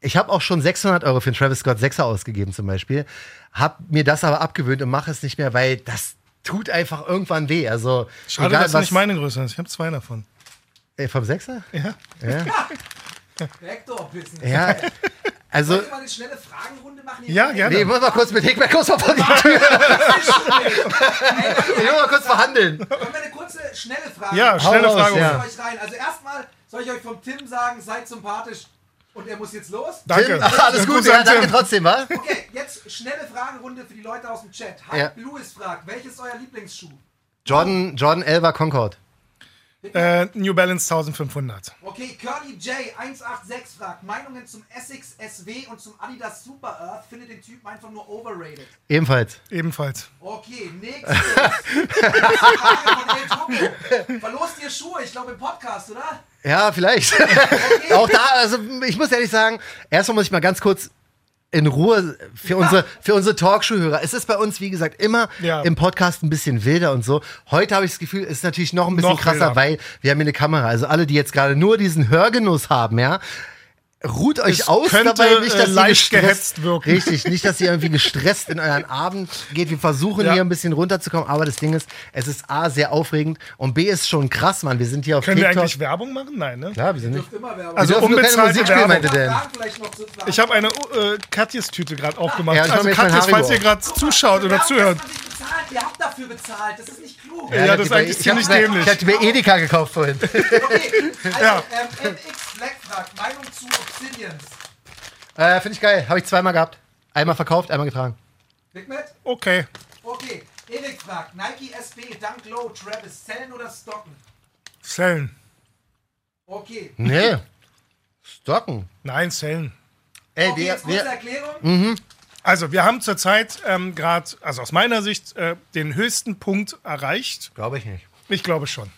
Ich habe auch schon 600 Euro für einen Travis Scott 6er ausgegeben zum Beispiel, habe mir das aber abgewöhnt und mache es nicht mehr, weil das tut einfach irgendwann weh. Also Schade, egal dass was nicht meine Größe hast. Ich habe zwei davon. äh, vom Sechser? Ja. Ja. Vektor-Business. ja. Also wir mal eine schnelle Fragenrunde machen? Ja, gerne. nee, muss mal kurz mit Hickman kurz mal vor die Tür. Ich will mal kurz verhandeln. Wollen wir eine kurze, schnelle Frage Ja, schnelle Frage. ja. euch rein. Also erstmal soll ich euch vom Tim sagen, seid sympathisch und er muss jetzt los. Danke. Tim, ach, alles gut, ja, an danke Tim. trotzdem, wa? Okay, jetzt schnelle Fragenrunde für die Leute aus dem Chat. Hype Ja. Lewis fragt, welches ist euer Lieblingsschuh? Jordan, Jordan Elva Concord. Äh, New Balance 1500. Okay, Curly J 186 fragt, Meinungen zum Essex SW und zum Adidas Super Earth findet den Typen einfach nur overrated. Ebenfalls. Ebenfalls. Okay, nächstes. Nächste Frage von El. Verlost ihr Schuhe? Ich glaube im Podcast, oder? Ja, vielleicht. Auch da, also ich muss ehrlich sagen, erstmal muss ich mal ganz kurz in Ruhe für unsere, für unsere Talkshow-Hörer. Es ist bei uns, wie gesagt, immer Ja. im Podcast ein bisschen wilder und so. Heute habe ich das Gefühl, es ist natürlich noch ein bisschen Noch krasser, wilder. weil wir haben hier eine Kamera. Also alle, die jetzt gerade nur diesen Hörgenuss haben, ja, ruht euch Es aus könnte, dabei, nicht, äh, dass ihr leicht gestresst, gehetzt wirken. Richtig, nicht, dass ihr irgendwie gestresst in euren Abend geht. Wir versuchen Ja. hier ein bisschen runterzukommen, aber das Ding ist, es ist A, sehr aufregend und B, ist schon krass, Mann. Wir sind hier auf Können wir TikTok. eigentlich Werbung machen? Nein, ne? Klar, wir sind nicht. Dürft immer Werbung. Also Wir unbezahlte Werbung. meinte Dan. Fragen vielleicht noch zu Ich habe eine äh, Katjes-Tüte gerade aufgemacht. Ja, also Katjes, falls ihr gerade zuschaut Wir oder zuhört. Bezahlt. Ihr habt dafür bezahlt. Das ist nicht klug. Ja, ich hab das ist eigentlich ich hab ziemlich dämlich. Ich hatte mir Edeka gekauft vorhin. Okay, also Ja. ähm, MX Black fragt, Meinung zu Obsidians. äh, Finde ich geil. Habe ich zweimal gehabt. Einmal verkauft, einmal getragen. Big Matt? Okay. Okay. Erik fragt, Nike SB, Dunk Low, Travis, Sellen oder Stocken? Sellen. Okay. Nee. Stocken. Nein, Sellen. Ey, okay, der, jetzt kurze Erklärung. Also, wir haben zurzeit ähm, gerade, also aus meiner Sicht, äh, den höchsten Punkt erreicht. Glaube ich nicht. Ich glaube schon.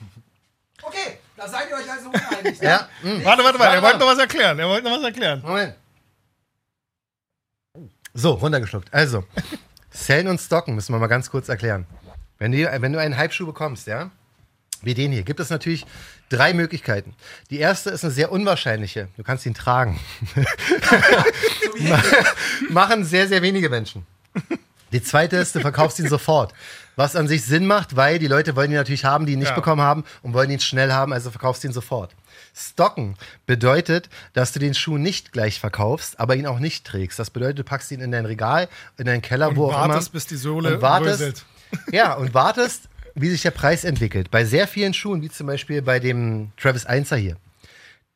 Okay, da seid ihr euch also uneinig. Ja. Nächste Warte, warte, warte. Er wollte noch was erklären. Er wollte noch was erklären. Moment. So, runtergeschluckt. Also, Sellen und Stocken müssen wir mal ganz kurz erklären. Wenn du, wenn du einen Hype-Schuh bekommst, ja, wie den hier, gibt es natürlich drei Möglichkeiten. Die erste ist eine sehr unwahrscheinliche. Du kannst ihn tragen. Machen sehr, sehr wenige Menschen. Die zweite ist, du verkaufst ihn sofort. Was an sich Sinn macht, weil die Leute wollen ihn natürlich haben, die ihn nicht Ja. bekommen haben und wollen ihn schnell haben, also verkaufst ihn sofort. Stocken bedeutet, dass du den Schuh nicht gleich verkaufst, aber ihn auch nicht trägst. Das bedeutet, du packst ihn in dein Regal, in deinen Keller, wo auch wartest, immer. bis die Sohle und wartest, bröselt. Ja, und wartest, wie sich der Preis entwickelt. Bei sehr vielen Schuhen, wie zum Beispiel bei dem Travis 1er hier,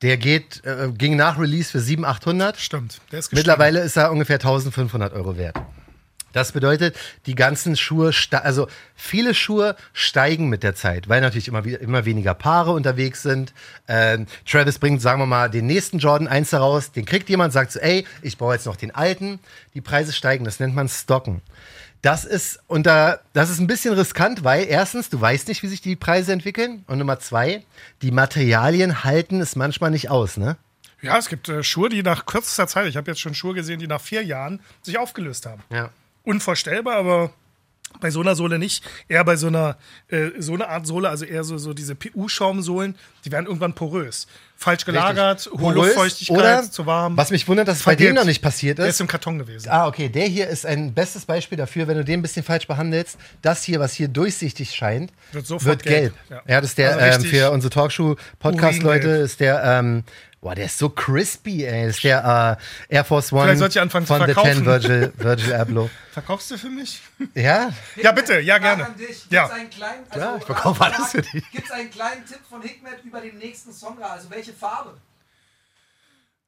der geht, äh, ging nach Release für 700, 800. Stimmt. Der ist gestiegen. Mittlerweile ist er ungefähr 1500 Euro wert. Das bedeutet, die ganzen Schuhe, also viele Schuhe steigen mit der Zeit, weil natürlich immer, immer weniger Paare unterwegs sind. Ähm, Travis bringt, sagen wir mal, den nächsten Jordan 1 heraus, den kriegt jemand, sagt so, ey, ich brauche jetzt noch den alten. Die Preise steigen, das nennt man Stocken. Das ist unter, das ist ein bisschen riskant, weil erstens, du weißt nicht, wie sich die Preise entwickeln. Und Nummer zwei, die Materialien halten es manchmal nicht aus, ne? Ja, es gibt äh, Schuhe, die nach kürzester Zeit, ich habe jetzt schon Schuhe gesehen, die nach vier Jahren sich aufgelöst haben. Ja. Unvorstellbar, aber bei so einer Sohle nicht. Eher bei so einer, äh, so einer Art Sohle, also eher so, so diese PU-Schaumsohlen, die werden irgendwann porös. Falsch gelagert, hohe Luftfeuchtigkeit, oder, zu warm. Was mich wundert, dass es bei dem noch nicht passiert Der ist. ist im Karton gewesen. Ah, okay. Der hier ist ein bestes Beispiel dafür, wenn du den ein bisschen falsch behandelst. Das hier, was hier durchsichtig scheint, Wird sofort wird gelb. gelb. Ja, Ja. das ist der Also ähm, für unsere Talkshow-Podcast-Leute, ist der, ähm, boah, der ist so crispy, ey. Das ist der äh, Air Force One Vielleicht sollte ich anfangen zu von The verkaufen. Ten Virgil, Virgil Abloh. Verkaufst du für mich? Ja? Ja, bitte, ja, gerne. An dich. Gibt's Ja. einen kleinen, also, Ja, ich verkaufe alles für dich. Gibt es einen kleinen Tipp von Hikmet über den nächsten Song? Also welche Farbe?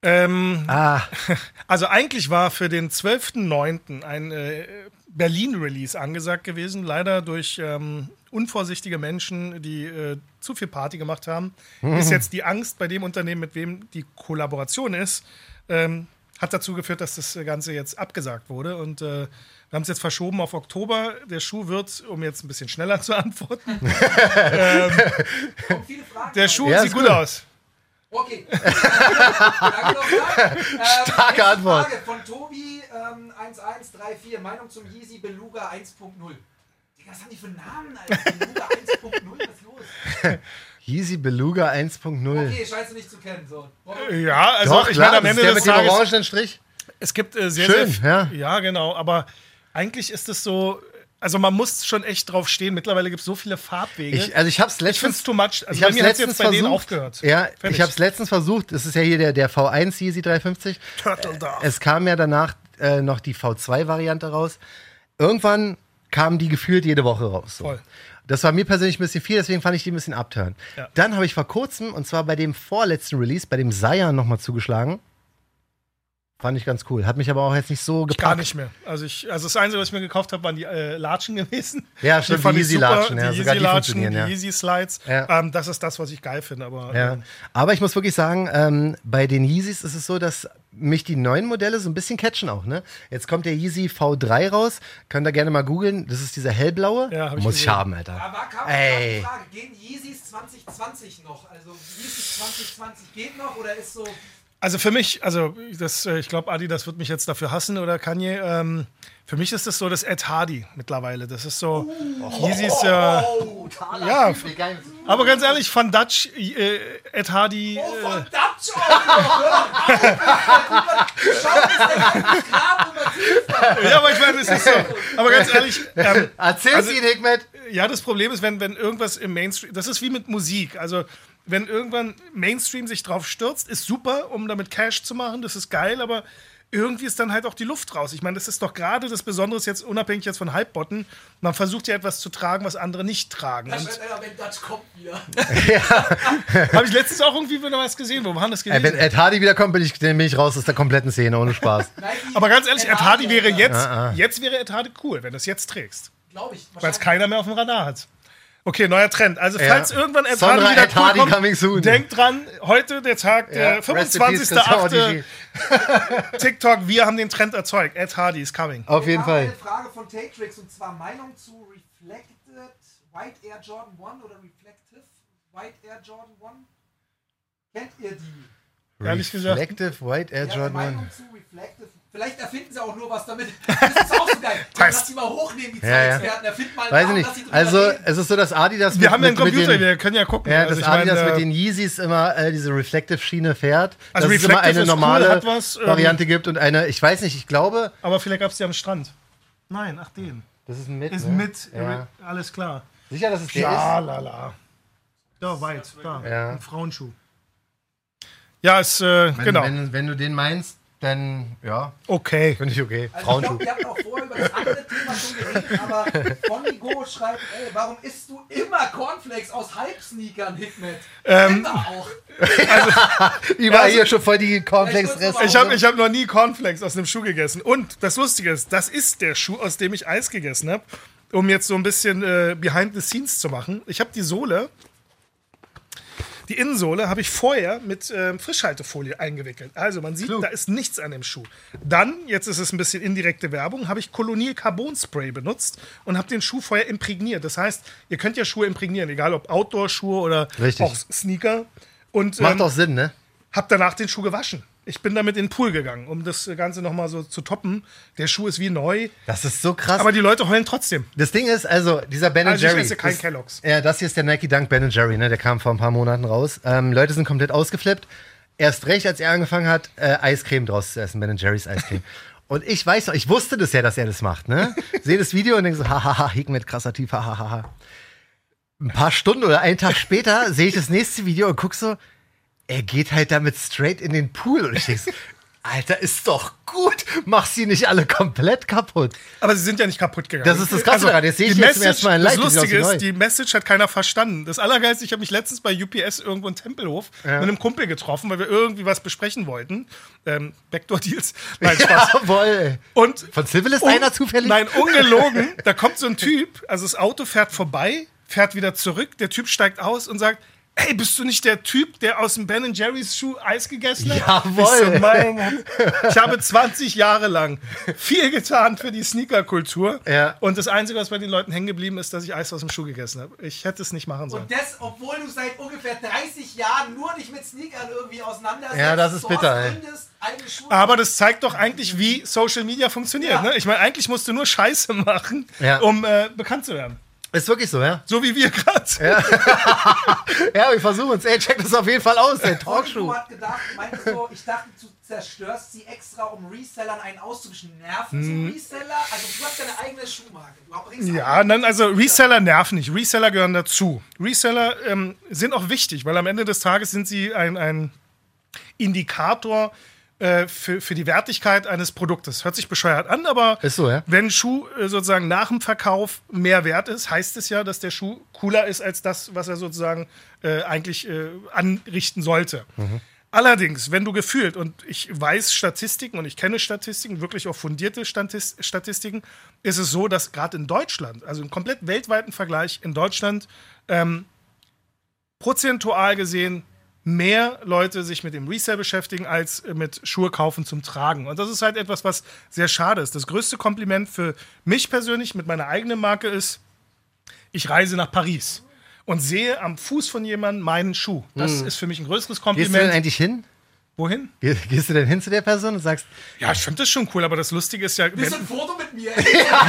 Ähm, Ah, also eigentlich war für den 12.09. ein äh, Berlin-Release angesagt gewesen. Leider durch ähm, unvorsichtige Menschen, die äh, zu viel Party gemacht haben, ist jetzt die Angst bei dem Unternehmen, mit wem die Kollaboration ist, ähm, hat dazu geführt, dass das Ganze jetzt abgesagt wurde. Und äh, wir haben es jetzt verschoben auf Oktober. Der Schuh wird, um jetzt ein bisschen schneller zu antworten, Fragen. der Schuh Ja, sieht gut gut. aus. Okay. Danke. Ähm, Starke nächste Antwort. Frage von Tobi ähm, 1134. Meinung zum Yeezy Beluga 1.0. Digga, was haben die für Namen, Alter? Beluga 1.0, was ist los? Yeezy Beluga 1.0. Okay, scheiße nicht zu kennen. So. Ja, also Doch, ich klar, meine, am das ist Ende der des mit dem orangenen Strich. Es gibt äh, sehr, Schön, sehr ja. ja, genau. Aber eigentlich ist es so. Also man muss schon echt drauf stehen. Mittlerweile gibt es so viele Farbwege. Ich, also ich Ich finde letztens es too much. Also ich bei mir es letztens jetzt bei denen versucht. aufgehört. Ja, Fertig. ich habe es letztens versucht. Das ist ja hier der, der V1 Yeezy 350. Turtle Dove. Es kam ja danach äh, noch die V2-Variante raus. Irgendwann kamen die gefühlt jede Woche raus. So. Voll. Das war mir persönlich ein bisschen viel, deswegen fand ich die ein bisschen abtören. Ja. Dann habe ich vor kurzem, und zwar bei dem vorletzten Release, bei dem Seiya nochmal zugeschlagen. Fand ich ganz cool. Hat mich aber auch jetzt nicht so gepackt. Gar nicht mehr. Also, ich, also das Einzige, was ich mir gekauft habe, waren die äh, Latschen gewesen. Ja, stimmt, fand die ich Yeezy-Latschen, super. ja, die sogar die Yeezy-Latschen, funktionieren, die ja. Yeezy-Slides. Ja. Ähm, das ist das, was ich geil finde. Aber Ja. ähm, Aber ich muss wirklich sagen, ähm, bei den Yeezys ist es so, dass mich die neuen Modelle so ein bisschen catchen auch. Ne? Jetzt kommt der Yeezy V3 raus. Könnt ihr gerne mal googeln. Das ist dieser hellblaue. Ja, hab ich Muss ich gesehen. haben, Alter. Aber kam Ey. die Frage, gehen Yeezys 2020 noch? Also Yeezys 2020 geht noch oder ist so. Also für mich, also das, äh, ich glaube, Adi, das wird mich jetzt dafür hassen oder Kanye. Ähm, für mich ist das so das Ed Hardy mittlerweile. Das ist so. Yeezys, ja. Oh, ja, aber ganz ehrlich, Van Dutch, äh, Ed Hardy. Oh, Äh, von Dutch auch noch! Schau, ist der Grab übertieft. ja, aber ich meine, es ist so. Aber ganz ehrlich, ähm, Erzähl's Also- Ihnen, Hikmet. Ja, das Problem ist, wenn, wenn irgendwas im Mainstream, das ist wie mit Musik. Also, wenn irgendwann Mainstream sich drauf stürzt, ist super, um damit Cash zu machen, das ist geil, aber irgendwie ist dann halt auch die Luft raus. Ich meine, das ist doch gerade das Besondere jetzt, unabhängig jetzt von Hypebotten, man versucht ja etwas zu tragen, was andere nicht tragen. Und wenn Dutch kommt wieder. habe ich letztens auch irgendwie wieder was gesehen, wo waren das Ey, wenn? Ed Hardy wiederkommt, bin ich, bin ich raus aus der kompletten Szene, ohne Spaß. Nein, aber ganz ehrlich, Ed Hardy wäre jetzt, jetzt wäre Ed Hardy cool, wenn du es jetzt trägst. Glaub ich. Weil es keiner mehr auf dem Radar hat. Okay, neuer Trend. Also, Ja. falls irgendwann Ed Sonra Hardy wieder Ed cool Hardy kommt, denkt dran, heute der Tag, der Ja, rest in peace, 25.8. Christian TikTok, wir haben den Trend erzeugt. Ed Hardy is coming. Auf jeden Fall. eine Frage von Tatrix und zwar Meinung zu Reflected White Air Jordan 1 oder Reflective White Air Jordan 1? Kennt ihr die? Ehrlich gesagt. Reflective White Air Ja, Jordan Meinung 1. zu Reflective. Vielleicht erfinden sie auch nur was damit. Das ist auch so geil. Lass die mal hochnehmen, die Ja, ja. Zeitexperten. Erfinden mal einen Weiß ich Namen, nicht. Also, reden. es ist so, dass Adidas Wir haben ja einen mit, mit Computer, den, wir können ja gucken. Ja, Also dass ich meine, Adidas mit äh, den Yeezys immer äh, diese Reflective-Schiene fährt. Also dass es immer Reflective eine ist cool, normale hat was, ähm, Variante gibt und eine, ich weiß nicht, ich glaube, Aber vielleicht gab es die am Strand. Nein, ach den. das ist ein Mit. Ist ne? mit, Ja. alles klar. Sicher, dass es der Ja, lala. Da, weit, da. Ja. Ein Frauenschuh. Ja, ist, äh, ist. Wenn, genau. wenn, wenn du den meinst, dann, ja, Okay. finde ich okay. Also ich Frauenschuh. glaube, wir hatten auch vorher über das andere Thema schon geredet, aber Fonnigo schreibt, ey, warum isst du immer Cornflakes aus Halbsneakern, Hikmet? Ähm, immer auch. Überall also- hier schon voll die Ich Cornflakes-Reste. Ich habe ich hab noch nie Cornflakes aus einem Schuh gegessen. Und das Lustige ist, das ist der Schuh, aus dem ich Eis gegessen habe. Um jetzt so ein bisschen äh, behind the scenes zu machen. Ich habe die Sohle, die Innensohle, habe ich vorher mit ähm, Frischhaltefolie eingewickelt. Also man sieht, da ist nichts an dem Schuh. Dann, jetzt ist es ein bisschen indirekte Werbung, habe ich Colonial Carbon Spray benutzt und habe den Schuh vorher imprägniert. Das heißt, ihr könnt ja Schuhe imprägnieren, egal ob Outdoor-Schuhe oder Richtig. auch Sneaker. Und Macht ähm, doch Sinn, ne? hab danach den Schuh gewaschen. Ich bin damit in den Pool gegangen, um das Ganze nochmal so zu toppen. Der Schuh ist wie neu, Das ist so krass. aber die Leute heulen trotzdem. Das Ding ist, also dieser Ben Also ich Jerry. esse kein das, Kellogg's. Ja, das hier ist der Nike Dunk Ben Jerry, ne? Der kam vor ein paar Monaten raus. Ähm, Leute sind komplett ausgeflippt. Erst recht, als er angefangen hat, äh, Eiscreme draus zu essen, Ben Jerry's Eiscreme. Und ich weiß noch, ich wusste das ja, dass er das macht, ne? Sehe das Video und denke so, hahaha, Hikmet, krasser Typ, hahaha. Ein paar Stunden oder einen Tag später sehe ich das nächste Video und guck so, er geht halt damit straight in den Pool. Und ich denke, so, Alter, ist doch gut. Mach sie nicht alle komplett kaputt. Aber sie sind ja nicht kaputt gegangen. Das ist das Krasse daran. Jetzt sehe ich die jetzt Mal in Das live, die sind Lustige ist, die Message hat keiner verstanden. Das Allergeilste, ich habe mich letztens bei UPS irgendwo in Tempelhof mit einem Kumpel getroffen, weil wir irgendwie was besprechen wollten. Ähm, Backdoor-Deals. Nein, Spaß. Jawohl. Und Von Civil ist einer zufällig? Nein, ungelogen. Da kommt so ein Typ, also das Auto fährt vorbei, fährt wieder zurück. Der Typ steigt aus und sagt: Ey, bist du nicht der Typ, der aus dem Ben Jerry's Schuh Eis gegessen hat? Jawohl. Ich, so, mein ich habe 20 Jahre lang viel getan für die Sneaker-Kultur. Ja. Und das Einzige, was bei den Leuten hängen geblieben ist, dass ich Eis aus dem Schuh gegessen habe. Ich hätte es nicht machen sollen. Und das, obwohl du seit ungefähr 30 Jahren nur dich mit Sneakern irgendwie auseinandersetzt. Ja, das ist bitter, ey. Aber das zeigt doch eigentlich, wie Social Media funktioniert. Ja. Ne? Ich meine, eigentlich musst du nur Scheiße machen, Ja. um äh, bekannt zu werden. Ist wirklich so, ja? So wie wir gerade. Ja, wir versuchen uns. Ey, check das auf jeden Fall aus, der Du Talkshow. hat gedacht, meinte so, ich dachte, du zerstörst sie extra, um Resellern einen auszuwischen. Nerven so Reseller? Also du hast deine eigene Schuhmarke. Hm. Ja, dann, also Reseller nerven nicht. Reseller gehören dazu. Reseller ähm, sind auch wichtig, weil am Ende des Tages sind sie ein, ein Indikator äh, für, für die Wertigkeit eines Produktes. Hört sich bescheuert an, aber so, ja? wenn ein Schuh äh, sozusagen nach dem Verkauf mehr wert ist, heißt es ja, dass der Schuh cooler ist als das, was er sozusagen äh, eigentlich äh, anrichten sollte. Allerdings, wenn du gefühlt, und ich weiß Statistiken und ich kenne Statistiken, wirklich auch fundierte Statis Statistiken, ist es so, dass gerade in Deutschland, also im komplett weltweiten Vergleich in Deutschland, ähm, prozentual gesehen mehr Leute sich mit dem Resale beschäftigen als mit Schuhe kaufen zum Tragen. Und das ist halt etwas, was sehr schade ist. Das größte Kompliment für mich persönlich mit meiner eigenen Marke ist, ich reise nach Paris und sehe am Fuß von jemandem meinen Schuh. Das ist für mich ein größeres Gehst du denn Kompliment. eigentlich hin? Wohin? Geh- Gehst du denn hin zu der Person und sagst, Ja, ich finde das schon cool, aber das Lustige ist ja. Willst du ein Foto mit mir? Ja.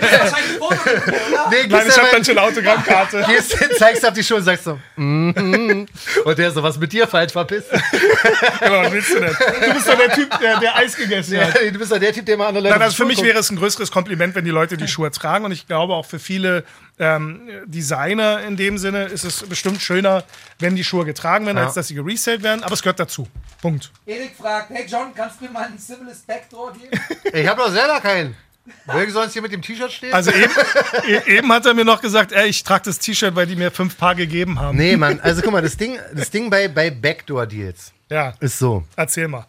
wahrscheinlich ein Foto mit mir, oder? nee, nein, ich du habe dann schon eine Autogrammkarte. gehst hin, zeigst auf die Schuhe und sagst so, mhm. und der so, was mit dir falsch verpisst. genau, was willst du denn? Du bist doch der Typ, der, der Eis gegessen hat. du bist doch der Typ, der mal andere Leute Nein, also für mich guckt. wäre es ein größeres Kompliment, wenn die Leute die Schuhe tragen. Und ich glaube auch für viele ähm, Designer in dem Sinne ist es bestimmt schöner, wenn die Schuhe getragen werden, Ja. als dass sie geresellt werden. Aber es gehört dazu. Punkt. Erik fragt, hey John, kannst du mir mal einen Civilist Backdoor geben? Ich hab doch selber keinen. Mögen sonst hier mit dem T-Shirt stehen? Also eben, e- eben hat er mir noch gesagt, ey, ich trage das T-Shirt, weil die mir fünf Paar gegeben haben. nee, Mann, also guck mal, das Ding, das Ding bei, bei Backdoor-Deals Ja, ist so. erzähl mal.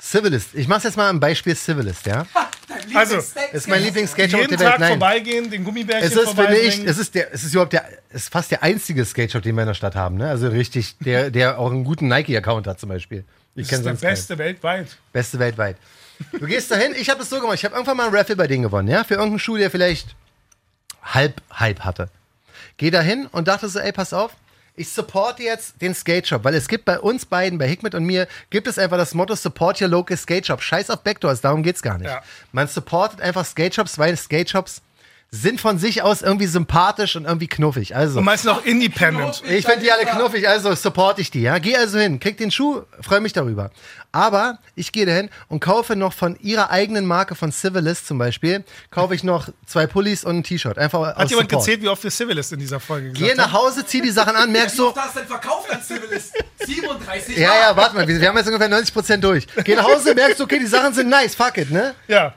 Civilist. Ich mach's jetzt mal am Beispiel Civilist, ja? Dein Also, Ist mein Lieblingsskate auf Jeden der Welt. Tag Nein. vorbeigehen, den Gummibärchen Es ist, finde ich, es ist, der, es ist überhaupt der, es ist fast der einzige Skate Shop, den wir in der Stadt haben, ne? Also richtig, der, der auch einen guten Nike-Account hat zum Beispiel. Ich das kenne ist der sonst keinen. beste weltweit. Beste weltweit. Du gehst dahin, ich habe es so gemacht, ich habe irgendwann mal einen Raffle bei denen gewonnen, ja? Für irgendeinen Schuh, der vielleicht halb Hype hatte. Geh dahin und dachte so, ey, pass auf, ich supporte jetzt den Skate Shop, weil es gibt bei uns beiden, bei Hikmet und mir, gibt es einfach das Motto Support your local Skate Shop. Scheiß auf Backdoors, darum geht's gar nicht. Ja. Man supportet einfach Skate Shops, weil Skate Shops sind von sich aus irgendwie sympathisch und irgendwie knuffig. Also, Und meistens auch independent. ich finde die alle knuffig, also supporte ich die, ja. Geh also hin, krieg den Schuh, freue mich darüber. Aber ich gehe dahin und kaufe noch von ihrer eigenen Marke, von Civilist zum Beispiel, kaufe ich noch zwei Pullis und ein T-Shirt. Einfach aus Hat jemand Support. gezählt, wie oft wir Civilist in dieser Folge gesagt Geh nach Hause, zieh die Sachen an, merkst Wie so, oft hast du denn verkauft an Civilist? 37 ja, ja, warte mal, wir wir haben jetzt ungefähr 90% durch. Geh nach Hause, merkst, okay, die Sachen sind nice, fuck it, ne? Ja.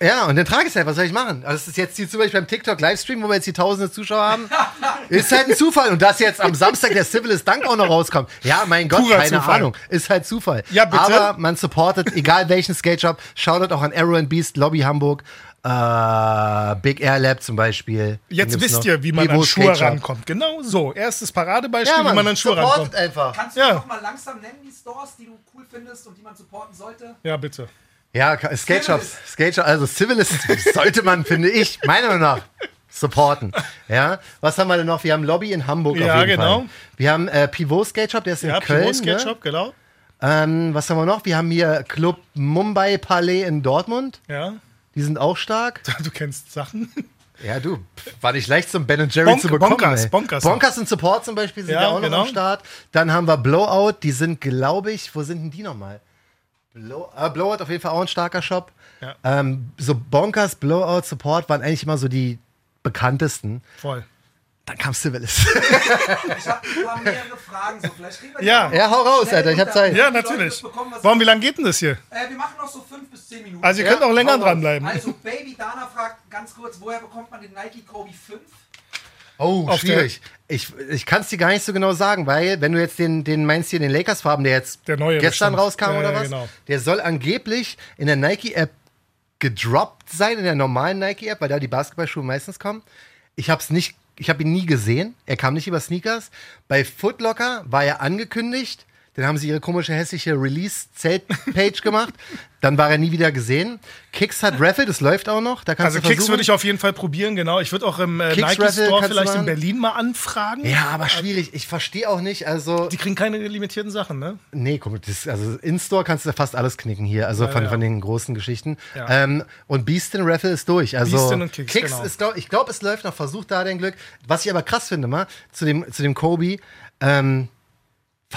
Ja, und dann trage ich es halt, was soll ich machen? Also es ist jetzt hier zum Beispiel beim TikTok-Livestream, wo wir jetzt die tausende Zuschauer haben, ist halt ein Zufall. Und dass jetzt am Samstag der Civilist Dank auch noch rauskommt, ja, mein Gott, Purer keine Zufall. Ahnung, ist halt Zufall. Ja, bitte. Aber man supportet, egal welchen Skate Shop, shoutout auch an Arrow and Beast, Lobby Hamburg, äh, Big Air Lab zum Beispiel. Jetzt wisst ihr, wie man Evo an Schuhe rankommt. Genau so. Erstes Paradebeispiel, Ja, wie man, man an Schuhe supportet rankommt. einfach. Kannst du Ja. noch mal langsam nennen, die Stores, die du cool findest und die man supporten sollte? Ja, bitte. Ja, ka- Skate Shops. Skate also Civilist sollte man, finde ich, meiner Meinung nach, supporten. Ja, was haben wir denn noch? Wir haben Lobby in Hamburg Ja, auf jeden genau. Fall. Wir haben äh, Pivot Skate Shop, der ist in Ja, Köln. Pivot Skate ne? Shop, genau. ähm, was haben wir noch? Wir haben hier Club Mumbai Palais in Dortmund. Ja. Die sind auch stark. Du kennst Sachen. Ja, du, war nicht leicht, zum Ben Jerry Bonk- zu bekommen. Bonkers. Bonkers. Bonkers und Support zum Beispiel sind Ja, ja, auch genau. noch am Start. Dann haben wir Blowout, die sind, glaube ich, wo sind denn die nochmal? Blow, äh, Blowout auf jeden Fall auch ein starker Shop. Ja. Ähm, so Bonkers, Blowout, Support waren eigentlich immer so die bekanntesten. Voll. Dann kam Sibelius. Ich habe ein paar mehrere Fragen. So. Vielleicht kriegen wir die Ja. ja, hau raus, Alter, ich hab unter. Zeit. Ja, natürlich. bekommen, was Warum, wie lange geht denn das hier? Äh, wir machen noch so fünf bis zehn Minuten. Also ihr Ja, könnt auch länger dranbleiben. Also, Baby Dana fragt ganz kurz, woher bekommt man den Nike Kobe 5? Oh, Auf schwierig. Ich, ich kann es dir gar nicht so genau sagen, weil wenn du jetzt den, den meinst hier, den Lakers-Farben, der jetzt Der neue gestern bestimmt. rauskam Ja, oder was, genau. der soll angeblich in der Nike-App gedroppt sein, in der normalen Nike-App, weil da die Basketballschuhe meistens kommen. Ich habe es nicht, ich habe ihn nie gesehen. Er kam nicht über Sneakers. Bei Footlocker war er angekündigt. Dann haben sie ihre komische hässliche Release-Zelt-Page gemacht. Dann war er nie wieder gesehen. Kicks hat Raffle, das läuft auch noch. Da kannst Also du Kicks würde ich auf jeden Fall probieren, genau. Ich würde auch im äh, Kicks Nike Raffle Store vielleicht in. Berlin mal anfragen. Ja, aber schwierig. Ich verstehe auch nicht. Also, Die kriegen keine limitierten Sachen, ne? nee, guck mal, das, also in-Store kannst du fast alles knicken hier, also von, ja. von den großen Geschichten. Ja. Ähm, und Beastin Raffle ist durch. Also Beastin und Kicks, genau. ist, glaub, ich glaube, es läuft noch, versucht da dein Glück. Was ich aber krass finde, mal, zu dem, zu dem Kobe, ähm,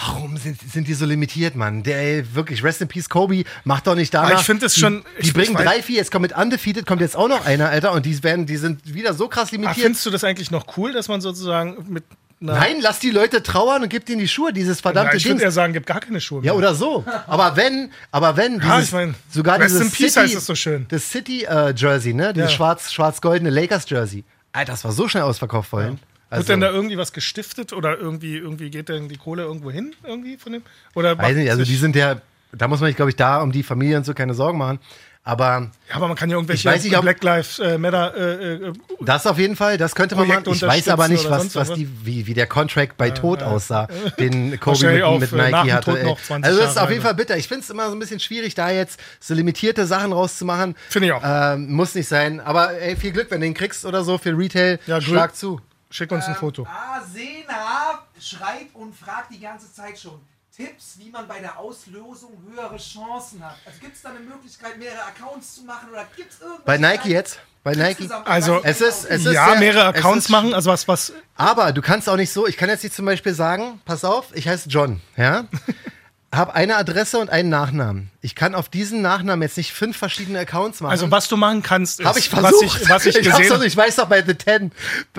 Warum sind, sind die so limitiert, Mann? Der, ey, wirklich, Rest in Peace Kobe, macht doch nicht danach. Aber ich finde es schon- Die, die ich- bringen ich drei, vier, jetzt kommt mit Undefeated, kommt jetzt auch noch einer, Alter, und die, werden, die sind wieder so krass Ach, limitiert. findest du das eigentlich noch cool, dass man sozusagen mit einer. Nein, lass die Leute trauern und gib denen die Schuhe, dieses verdammte Ja, ich Ding. würde eher sagen, gibt gar keine Schuhe mehr. Ja, oder so. Aber wenn, aber wenn, Ja, dieses, ich mein, sogar Rest dieses in Peace City, heißt es so schön. Das City äh, Jersey, ne? Dieses Ja. schwarz, schwarz-goldene Lakers Jersey. Alter, das war so schnell ausverkauft vorhin. Also, Wird denn da irgendwie was gestiftet oder irgendwie, irgendwie geht denn die Kohle irgendwo hin irgendwie von dem? Oder weiß nicht, also die sind ja, da muss man sich, glaube ich, da um die Familie und so keine Sorgen machen. Aber Ja, aber man kann ja irgendwelche nicht, ob- Black Lives äh, Matter äh, äh, das auf jeden Fall, das könnte man machen. Projekte Ich weiß aber nicht, was, was die, wie, wie der Contract bei Tod aussah, den Kobe mit, mit äh, Nike hatte. Tod ey. noch 20 Also das ist auf jeden. Fall bitter. Ich finde es immer so ein bisschen schwierig, da jetzt so limitierte Sachen rauszumachen. Finde ich auch. Ähm, muss nicht sein. Aber ey, viel Glück, wenn du den kriegst oder so für Retail. Ja, schlag zu. Schick uns ein Foto. Asena schreibt und fragt die ganze Zeit schon. Tipps, wie man bei der Auslosung höhere Chancen hat. Also gibt es da eine Möglichkeit, mehrere Accounts zu machen oder gibt es irgendwas? Bei Nike jetzt? Bei Nike? Also, Es ist, es ist ja, sehr- mehrere Accounts ist- machen, also was, was. Aber du kannst auch nicht so, ich kann jetzt nicht zum Beispiel sagen, pass auf, ich heiße John, ja? Hab eine Adresse und einen Nachnamen. Ich kann auf diesen Nachnamen jetzt nicht fünf verschiedene Accounts machen. Also was du machen kannst, ist, Habe ich was versucht. ich, was ich gesehen doch, ich weiß doch bei The Ten.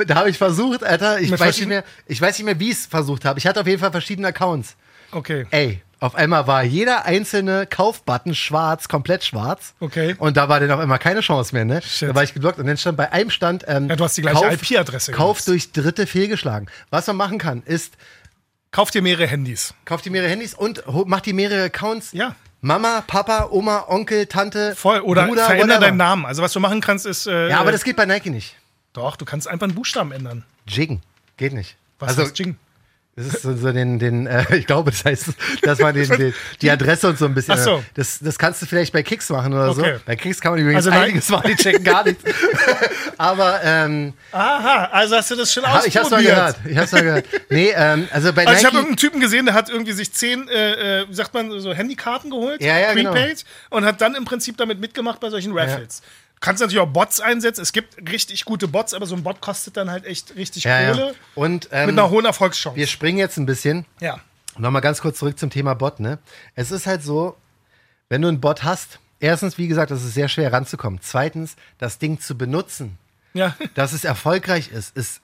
Da habe ich versucht, Alter. Ich Mit weiß, nicht mehr, ich weiß nicht mehr, wie ich es versucht habe. Ich hatte auf jeden Fall verschiedene Accounts. Okay. Ey, auf einmal war jeder einzelne Kaufbutton schwarz, komplett schwarz. Okay. Und da war dann auf einmal keine Chance mehr, ne? Shit. Da war ich geblockt und dann stand bei einem Stand. Ähm, Ja, du hast die gleiche IP-Adresse Kauf durch Dritte fehlgeschlagen. Was man machen kann, ist, Kauf dir mehrere Handys. kauf dir mehrere Handys und ho- mach dir mehrere Accounts. Ja. Mama, Papa, Oma, Onkel, Tante, Voll. Oder Bruder, veränder whatever. deinen Namen. Also was du machen kannst, ist. Äh, Ja, aber das geht bei Nike nicht. Doch, du kannst einfach einen Buchstaben ändern. Jiggen. Geht nicht. Was also, heißt Jing? Das ist so, so den, den äh, ich glaube, das heißt, dass man den, den, die Adresse und so ein bisschen. Ach so. Das, das kannst du vielleicht bei Kicks machen oder Okay. so. Bei Kicks kann man übrigens Also nein. einiges machen, die checken gar nichts. Aber ähm, Aha, also hast du das schon ausprobiert. ich hab's mal gehört. Ich hab's mal gehört. Nee, ähm, also bei Also ich habe Nike. irgendeinen Typen gesehen, der hat irgendwie sich zehn, äh, äh, wie sagt man, so Handykarten geholt, Ja, ja, genau. Prepaid, und hat dann im Prinzip damit mitgemacht bei solchen Raffles. Du kannst natürlich auch Bots einsetzen. Es gibt richtig gute Bots, aber so ein Bot kostet dann halt echt richtig ja, Kohle ja. Und mit ähm, einer hohen Erfolgschance. wir springen jetzt ein bisschen. ja. Nochmal ganz kurz zurück zum Thema Bot, ne? Es ist halt so, wenn du einen Bot hast, erstens, wie gesagt, das ist sehr schwer ranzukommen. Zweitens, das Ding zu benutzen, ja. dass es erfolgreich ist, ist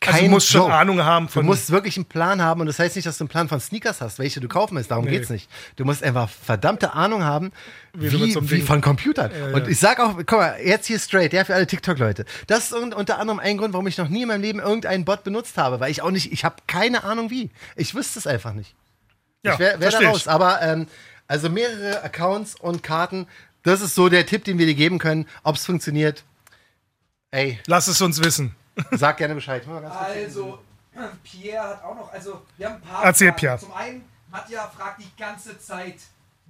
kein Also du musst schon Joke. Ahnung haben Du von. musst wirklich einen Plan haben und das heißt nicht, dass du einen Plan von Sneakers hast, welche du kaufen willst. Darum Nee. geht's nicht. Du musst einfach verdammte Ahnung haben, wie, du wie, so Ding- von Computern. und ja. ich sag auch, guck mal, jetzt hier straight, ja, für alle TikTok-Leute. Das ist un- unter anderem ein Grund, warum ich noch nie in meinem Leben irgendeinen Bot benutzt habe, weil ich auch nicht, ich habe keine Ahnung wie. Ich wüsste es einfach nicht. ja, ich wäre wär da raus. Aber ähm, also mehrere Accounts und Karten, das ist so der Tipp, den wir dir geben können. Ob es funktioniert, ey, Lass es uns wissen. Sag gerne Bescheid. Mal ganz kurz- Also, Pierre hat auch noch, also wir haben ein paar. Erzähl, Fragen. Pierre. Zum einen, Matja fragt die ganze Zeit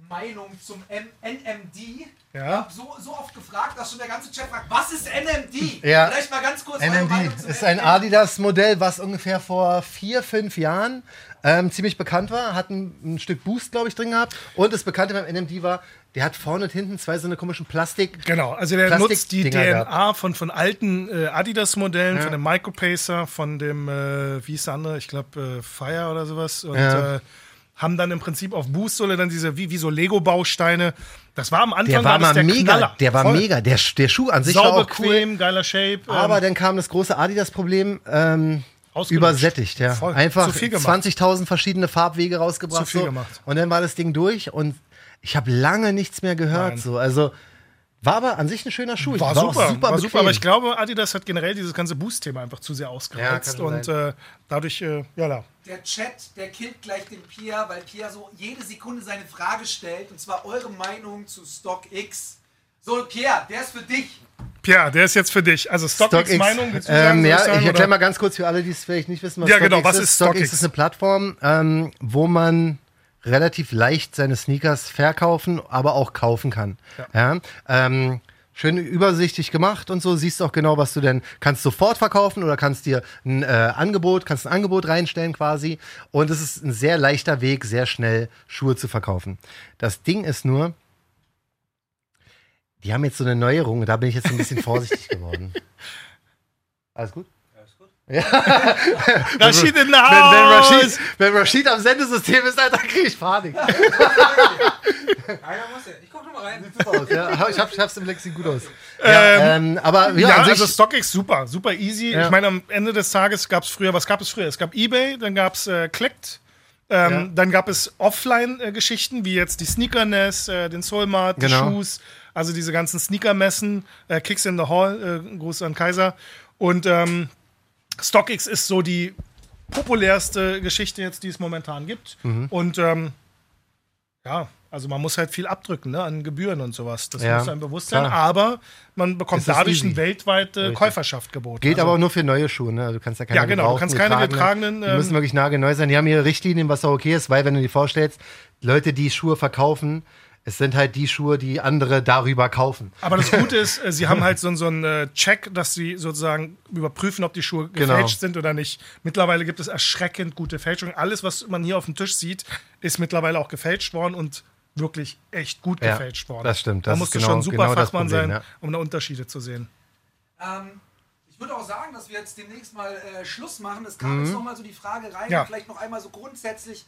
Meinung zum M NMD. Ja. Ich hab so, so oft gefragt, dass schon der ganze Chat fragt, was ist NMD? Ja. Vielleicht mal ganz kurz. NMD ist ein. Adidas-Modell, was ungefähr vor vier, fünf Jahren ähm, ziemlich bekannt war. Hat ein, ein Stück Boost, glaube ich, drin gehabt. Und das Bekannte beim NMD war, der hat vorne und hinten zwei so eine komischen Plastik. Genau, also der Plastik- nutzt die Dinger DNA von, von alten äh, Adidas-Modellen, von dem Micropacer, von dem, äh, wie ist der andere, ich glaube, äh, Fire oder sowas. Und Ja. äh, haben dann im Prinzip auf Boostsohle dann diese, wie, wie so Lego-Bausteine. Das war am Anfang Der war mal der mega, Knaller. der war Voll. mega. Der, der Schuh an sich war Sauber, auch cool. bequem, geiler Shape. Aber ähm, dann kam das große Adidas-Problem, ähm, übersättigt, ja. Voll. Einfach Zu viel gemacht. 20.000 verschiedene Farbwege rausgebracht. Zu viel so. gemacht. Und dann war das Ding durch und ich habe lange nichts mehr gehört. Nein. So. Also war aber an sich ein schöner Schuh. war, auch super, super war super, aber ich glaube, Adidas hat generell dieses ganze Boost-Thema einfach zu sehr ausgereizt Ja, und äh, dadurch, äh, ja, da. Der Chat, der killt gleich den Pierre, weil Pierre so jede Sekunde seine Frage stellt. Und zwar eure Meinung zu StockX. So, Pierre, der ist für dich. Pierre, der ist jetzt für dich. Also StockX, StockX, Meinung, willst du sagen, ähm, ja, ich sagen, ich erkläre mal ganz kurz für alle, die es vielleicht nicht wissen, was Ja, StockX genau, was ist. ist StockX? StockX ist eine Plattform, ähm, wo man relativ leicht seine Sneakers verkaufen, aber auch kaufen kann. Ja. Ähm, schön übersichtlich gemacht und so, siehst auch genau, was du denn kannst sofort verkaufen oder kannst dir ein äh, Angebot, kannst ein Angebot reinstellen quasi. Und es ist ein sehr leichter Weg, sehr schnell Schuhe zu verkaufen. Das Ding ist nur, die haben jetzt so eine Neuerung, da bin ich jetzt ein bisschen vorsichtig geworden. Alles gut? Rashid in der Wenn, wenn, Haus! Rashid, wenn Rashid am Sendesystem ist, Alter, krieg ich Panik. Einer muss ja. Ich guck noch mal rein. Super aus, ja. Ich, hab, ich hab's im Lexi gut aus. Ja, ähm, aber ja, Ja, also StockX super, super easy. Ja. Ich meine, am Ende des Tages gab es früher, was gab es früher? Es gab Ebay, dann gab es äh, Clicked, ähm, Ja. dann gab es Offline-Geschichten, wie jetzt die Sneakerness, äh, den Soulmart, die Genau. Shoes, also diese ganzen Sneakermessen, äh, Kicks in the Hall, äh, Gruß an Kaiser. Und ähm, StockX ist so die populärste Geschichte jetzt, die es momentan gibt. Mhm. Und ähm, ja, also man muss halt viel abdrücken ne, an Gebühren und sowas. Das Ja, muss einem bewusst sein. klar. Aber man bekommt dadurch easy. eine weltweite Richtig. Käuferschaft geboten. Geht also, aber auch nur für neue Schuhe, ne? Du kannst ja keine Ja, genau, du kannst keine getragenen, Die ähm, müssen wirklich nagelneu sein. Die haben ihre Richtlinien, was auch okay ist, weil, wenn du dir vorstellst, Leute, die Schuhe verkaufen, es sind halt die Schuhe, die andere darüber kaufen. Aber das Gute ist, äh, sie haben halt so, so einen äh, Check, dass sie sozusagen überprüfen, ob die Schuhe Genau. gefälscht sind oder nicht. Mittlerweile gibt es erschreckend gute Fälschungen. Alles, was man hier auf dem Tisch sieht, ist mittlerweile auch gefälscht worden und wirklich echt gut Ja, gefälscht worden. das stimmt. Da Das musst ist du genau- schon super genau Fachmann Problem, sein, ja. um da Unterschiede zu sehen. Ähm, ich würde auch sagen, dass wir jetzt demnächst mal äh, Schluss machen. Es kam jetzt noch mal so die Frage rein, Ja. vielleicht noch einmal so grundsätzlich,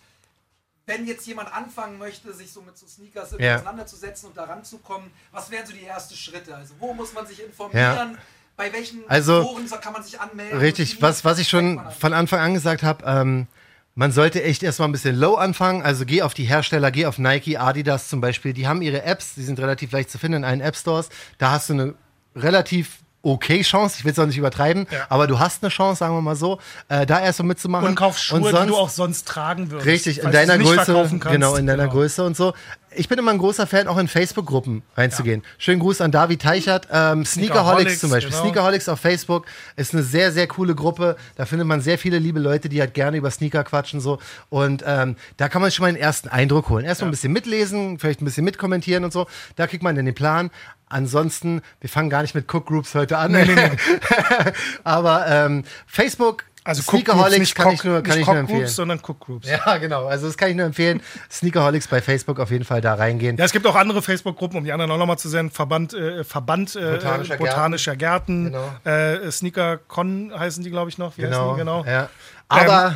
wenn jetzt jemand anfangen möchte, sich so mit so Sneakers Ja. auseinanderzusetzen und daran zu kommen, was wären so die ersten Schritte? Also wo muss man sich informieren? Bei welchen Also, Foren kann man sich anmelden? Richtig, was, was ich schon von Anfang an gesagt habe, ähm, man sollte echt erstmal ein bisschen low anfangen. Also geh auf die Hersteller, geh auf Nike, Adidas zum Beispiel. Die haben ihre Apps, die sind relativ leicht zu finden in allen App Stores. Da hast du eine relativ okay Chance. Ich will es auch nicht übertreiben, Ja. aber du hast eine Chance, sagen wir mal so, äh, da erst mal mitzumachen. Und kauf Schuhe, die sonst- du auch sonst tragen würdest. Richtig, in deiner Größe, genau, in deiner Genau. Größe und so. Ich bin immer ein großer Fan, auch in Facebook-Gruppen reinzugehen. Schönen Gruß an David Teichert. Ähm, Sneakerholics Sneakerholics, zum Beispiel. genau. Sneakerholics auf Facebook ist eine sehr, sehr coole Gruppe. Da findet man sehr viele liebe Leute, die halt gerne über Sneaker quatschen so. Und ähm, da kann man schon mal einen ersten Eindruck holen. Erstmal ein bisschen mitlesen, vielleicht ein bisschen mitkommentieren und so. Da kriegt man dann den Plan. Ansonsten, wir fangen gar nicht mit Cook Groups heute an. Aber ähm, Facebook, Also Cook Sneakerholics nicht kann Cock- ich nur, kann ich nur empfehlen. Groups, sondern Cook Groups. Ja, genau. Also das kann ich nur empfehlen. Sneakerholics bei Facebook auf jeden Fall da reingehen. Ja, es gibt auch andere Facebook-Gruppen, um die anderen auch nochmal zu sehen. Verband, äh, Verband äh, Botanischer Botanischer, Gärten. Genau. Äh, Sneaker Con heißen die, glaube ich, noch. Wie heißen Genau. die? genau. Ja. Aber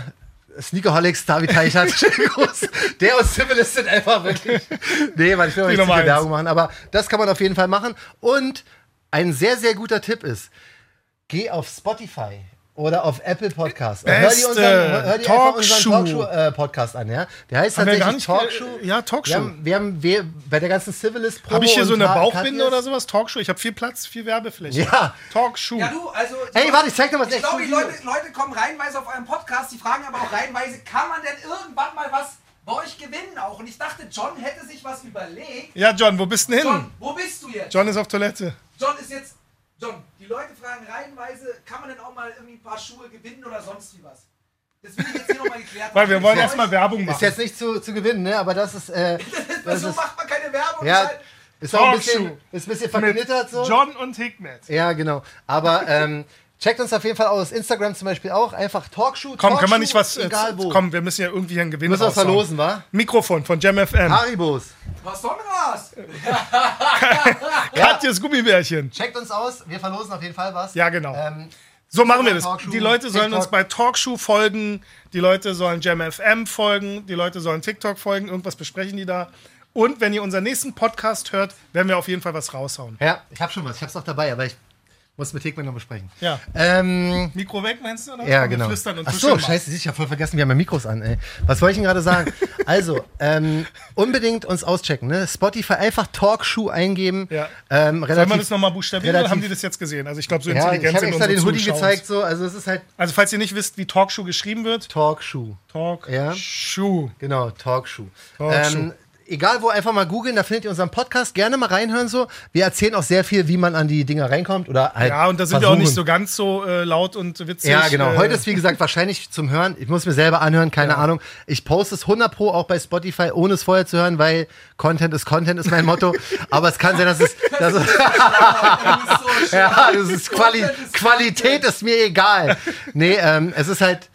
Sneakerholics, David Teichert. Der und Civilist sind einfach wirklich. Nee, weil ich will nicht zu viel. Werbung machen. Aber das kann man auf jeden Fall machen. Und ein sehr, sehr guter Tipp ist, geh auf Spotify. Oder auf Apple Podcast. Und hör dir unseren, hör dir einfach unseren Talkshow. Talkshow-Podcast an, ja? Der heißt Haben tatsächlich Talkshow. ja, Talkshow. Wir haben, wir haben wir, bei der ganzen Civilist Pro Habe ich hier so eine Bauchbinde oder sowas? Talkshow? Ich habe viel Platz, viel Werbefläche. Ja. Talkshow. Ja, du, also. Hey, warte, ich zeig dir was Ich echt glaube, die. Leute, Leute kommen reihenweise auf euren Podcast, die fragen aber auch reihenweise, kann man denn irgendwann mal was bei euch gewinnen auch? Und ich dachte, John hätte sich was überlegt. Ja, John, wo bist du denn hin? John, wo bist du jetzt? John ist auf Toilette. John ist jetzt. John, die Leute fragen reihenweise, kann man denn auch mal irgendwie ein paar Schuhe gewinnen oder sonst wie was? Das will ich jetzt hier nochmal geklärt Weil wir haben. wollen erstmal Werbung Ist machen. jetzt nicht zu, zu gewinnen, ne? Aber das ist. Äh, das So ist macht man keine Werbung. ja, das ist halt- ist auch ein bisschen, ist ein bisschen verknittert so. John und Hikmet. Ja, genau. Aber ähm, checkt uns auf jeden Fall aus. Instagram zum Beispiel auch. Einfach Talkshow. Komm, Talkshow, können wir nicht was. Äh, Egal wo. komm, wir müssen ja irgendwie einen Gewinn Müssen wir was verlosen, wa? Mikrofon von JamFM. Haribos. Was Sonras? Katjes Gummibärchen. Checkt uns aus. Wir verlosen auf jeden Fall was. Ja, genau. Ähm, So machen wir das. Talkshow, Die Leute sollen TikTok. uns bei Talkshow folgen, die Leute sollen JamFM folgen, die Leute sollen TikTok folgen, irgendwas besprechen die da. Und wenn ihr unseren nächsten Podcast hört, werden wir auf jeden Fall was raushauen. Ja, ich habe schon was. Ich habe es noch dabei, aber ich muss mit Hickman noch besprechen. Ja. Ähm, Mikro weg, meinst du? Oder? ja, genau. Flüstern und Ach so, scheiße, ich habe voll vergessen, wir haben ja Mikros an, ey. Was wollte ich denn gerade sagen? also, ähm, unbedingt uns auschecken, ne? Spotify einfach Talkshow eingeben. Ja. Ähm, Soll relativ, man das nochmal buchstabieren oder relativ- haben die das jetzt gesehen? Also ich glaube, so ja, ich intelligent habe sind extra den Hoodie Zuschauer. gezeigt, so, also es ist halt Also falls ihr nicht wisst, wie Talkshow geschrieben wird, Talkshow. Ja. Talkshow. Genau, Talkshow. Talkshow. Ähm, egal wo, einfach mal googeln, da findet ihr unseren Podcast. Gerne mal reinhören so. Wir erzählen auch sehr viel, wie man an die Dinger reinkommt oder halt Ja, und da sind wir auch nicht versuchen. so ganz so äh, laut und witzig. Ja, genau. Äh, Heute ist, wie gesagt, wahrscheinlich zum Hören. Ich muss mir selber anhören, keine Ahnung. Ich poste es 100 Pro auch bei Spotify, ohne es vorher zu hören, weil Content ist Content, ist mein Motto. Aber es kann sein, dass es. Dass es ja, das ist Quali Qualität ist mir egal. Nee, ähm, es ist halt.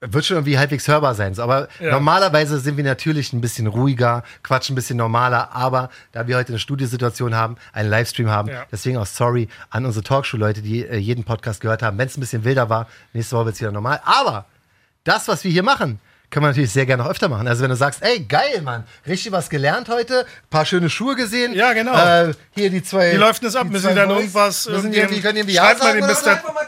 Wird schon irgendwie halbwegs hörbar sein. So. Aber Ja. normalerweise sind wir natürlich ein bisschen ruhiger, quatschen ein bisschen normaler. Aber da wir heute eine Studiosituation haben, einen Livestream haben, Ja. deswegen auch sorry an unsere Talkshow-Leute, die äh, jeden Podcast gehört haben. Wenn es ein bisschen wilder war, nächste Woche wird es wieder normal. Aber das, was wir hier machen, können wir natürlich sehr gerne noch öfter machen. Also wenn du sagst, ey, geil, Mann, richtig was gelernt heute, paar schöne Schuhe gesehen. Ja, genau. Äh, hier die zwei. Wie läuft denn das ab? Müssen die dann Boys. irgendwas Müssen irgendwie- können irgendwie Ja mal sagen den oder Mr. einfach mal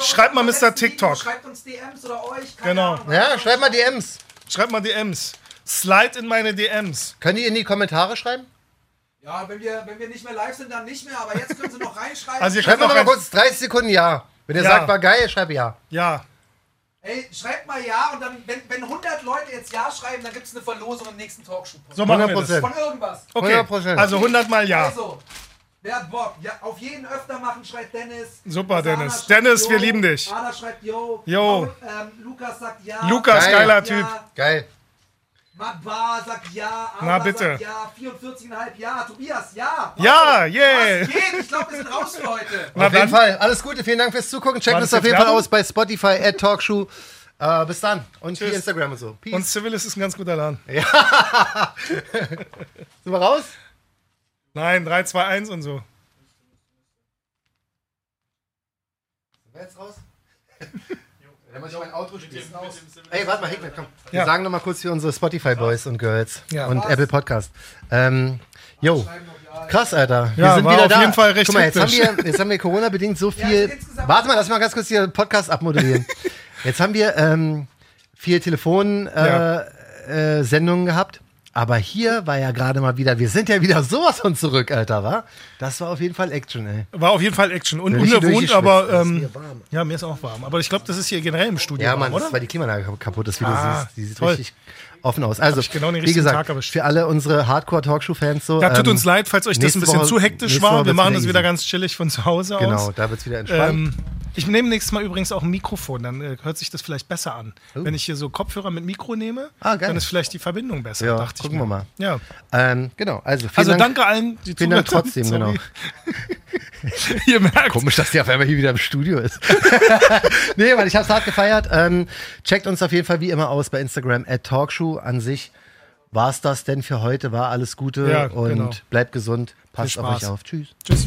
Schreibt mal Mr. TikTok. Schreibt uns DMs oder euch. keine Genau. Ahnung. Ja, schreib mal DMs. Schreibt mal DMs. Slide in meine DMs. Können die in die Kommentare schreiben? Ja, wenn wir, wenn wir nicht mehr live sind, dann nicht mehr. Aber jetzt können sie noch reinschreiben. Also ihr Schreibt könnt mal mal kurz 30 Sekunden Ja. Wenn ihr Ja. sagt, war geil, schreib Ja. Ja. Ey, schreibt mal Ja und dann, wenn, wenn 100 Leute jetzt Ja schreiben, dann gibt es eine Verlosung im nächsten Talkshow-Podcast. So machen wir 100%. das. Von irgendwas. Okay. 100%. Also 100 mal ja. Also, wer hat Bock? Ja, auf jeden öfter machen, schreibt Dennis. Super, Sana Dennis. schreibt Dennis, Yo. wir lieben dich. Anna schreibt Yo. Yo. Ähm, Lukas sagt Ja. Lukas, Geil. geiler ja. Typ. Geil. Magba sagt Ja. Na, Abba bitte. Sagt ja. 44,5 Ja. Tobias, Ja. Ja, yeah. Was geht? Ich glaube, wir sind raus für heute. Na auf jeden. Fall. Alles Gute. Vielen Dank fürs Zugucken. Checkt uns das auf jeden Fall aus bei Spotify, at Talkshow. Äh, bis dann. Und Tschüss. Instagram und so. Peace. Und Civilis ist ein ganz guter Laden. Sind wir raus? Nein, 3, 2, 1 und so. Sind wir jetzt raus? Dann muss ich mein Outro spielen. Ey, warte mal, Hickman, komm. Wir Ja. sagen noch mal kurz für unsere Spotify-Boys und Girls Ja. und Was? Apple Podcast. Ähm, yo, krass, Alter. Wir Ja, sind war wieder auf da. jeden Fall recht Guck mal, jetzt haben, wir, jetzt haben wir Corona-bedingt so viel... warte mal, lass mal ganz kurz hier den Podcast abmodellieren. jetzt haben wir ähm, viel Telefon-Sendungen äh, äh, Sendungen gehabt. Aber hier war ja gerade mal wieder, wir sind ja wieder sowas von zurück, Alter, wa? Das war auf jeden Fall Action, ey. War auf jeden Fall Action. Und Richtig ungewohnt, aber. Ähm, ja, mir ist auch warm. Aber ich glaube, das ist hier generell im Studio Ja, warm, Mann, das oder? ist, weil die Klimaanlage kaputt ist, wie Ah, du siehst. Die sieht toll. richtig offen aus. Also, genau wie gesagt, für alle unsere Hardcore-Talkshow-Fans so. Da tut ähm, uns leid, falls euch das ein bisschen Woche- zu hektisch war. Wir machen das wieder ganz chillig von zu Hause Genau, aus. da wird es wieder entspannt. Ähm, ich nehme nächstes Mal übrigens auch ein Mikrofon, dann äh, hört sich das vielleicht besser an. Wenn ich hier so Kopfhörer mit Mikro nehme. Ah, dann ist vielleicht die Verbindung besser, Ja, dachte ich gucken wir mal. Ja. ähm, genau, also vielen Also Dank. danke allen, die Vielen Dank trotzdem, genau. Ihr merkt, Komisch, dass der auf einmal hier wieder im Studio ist. nee, weil ich hab's hart gefeiert. Ähm, checkt uns auf jeden Fall wie immer aus bei Instagram at Talkshow an sich. War's das denn für heute? War alles Gute Ja, und genau. bleibt gesund. Passt auf euch auf. Tschüss. tschüss.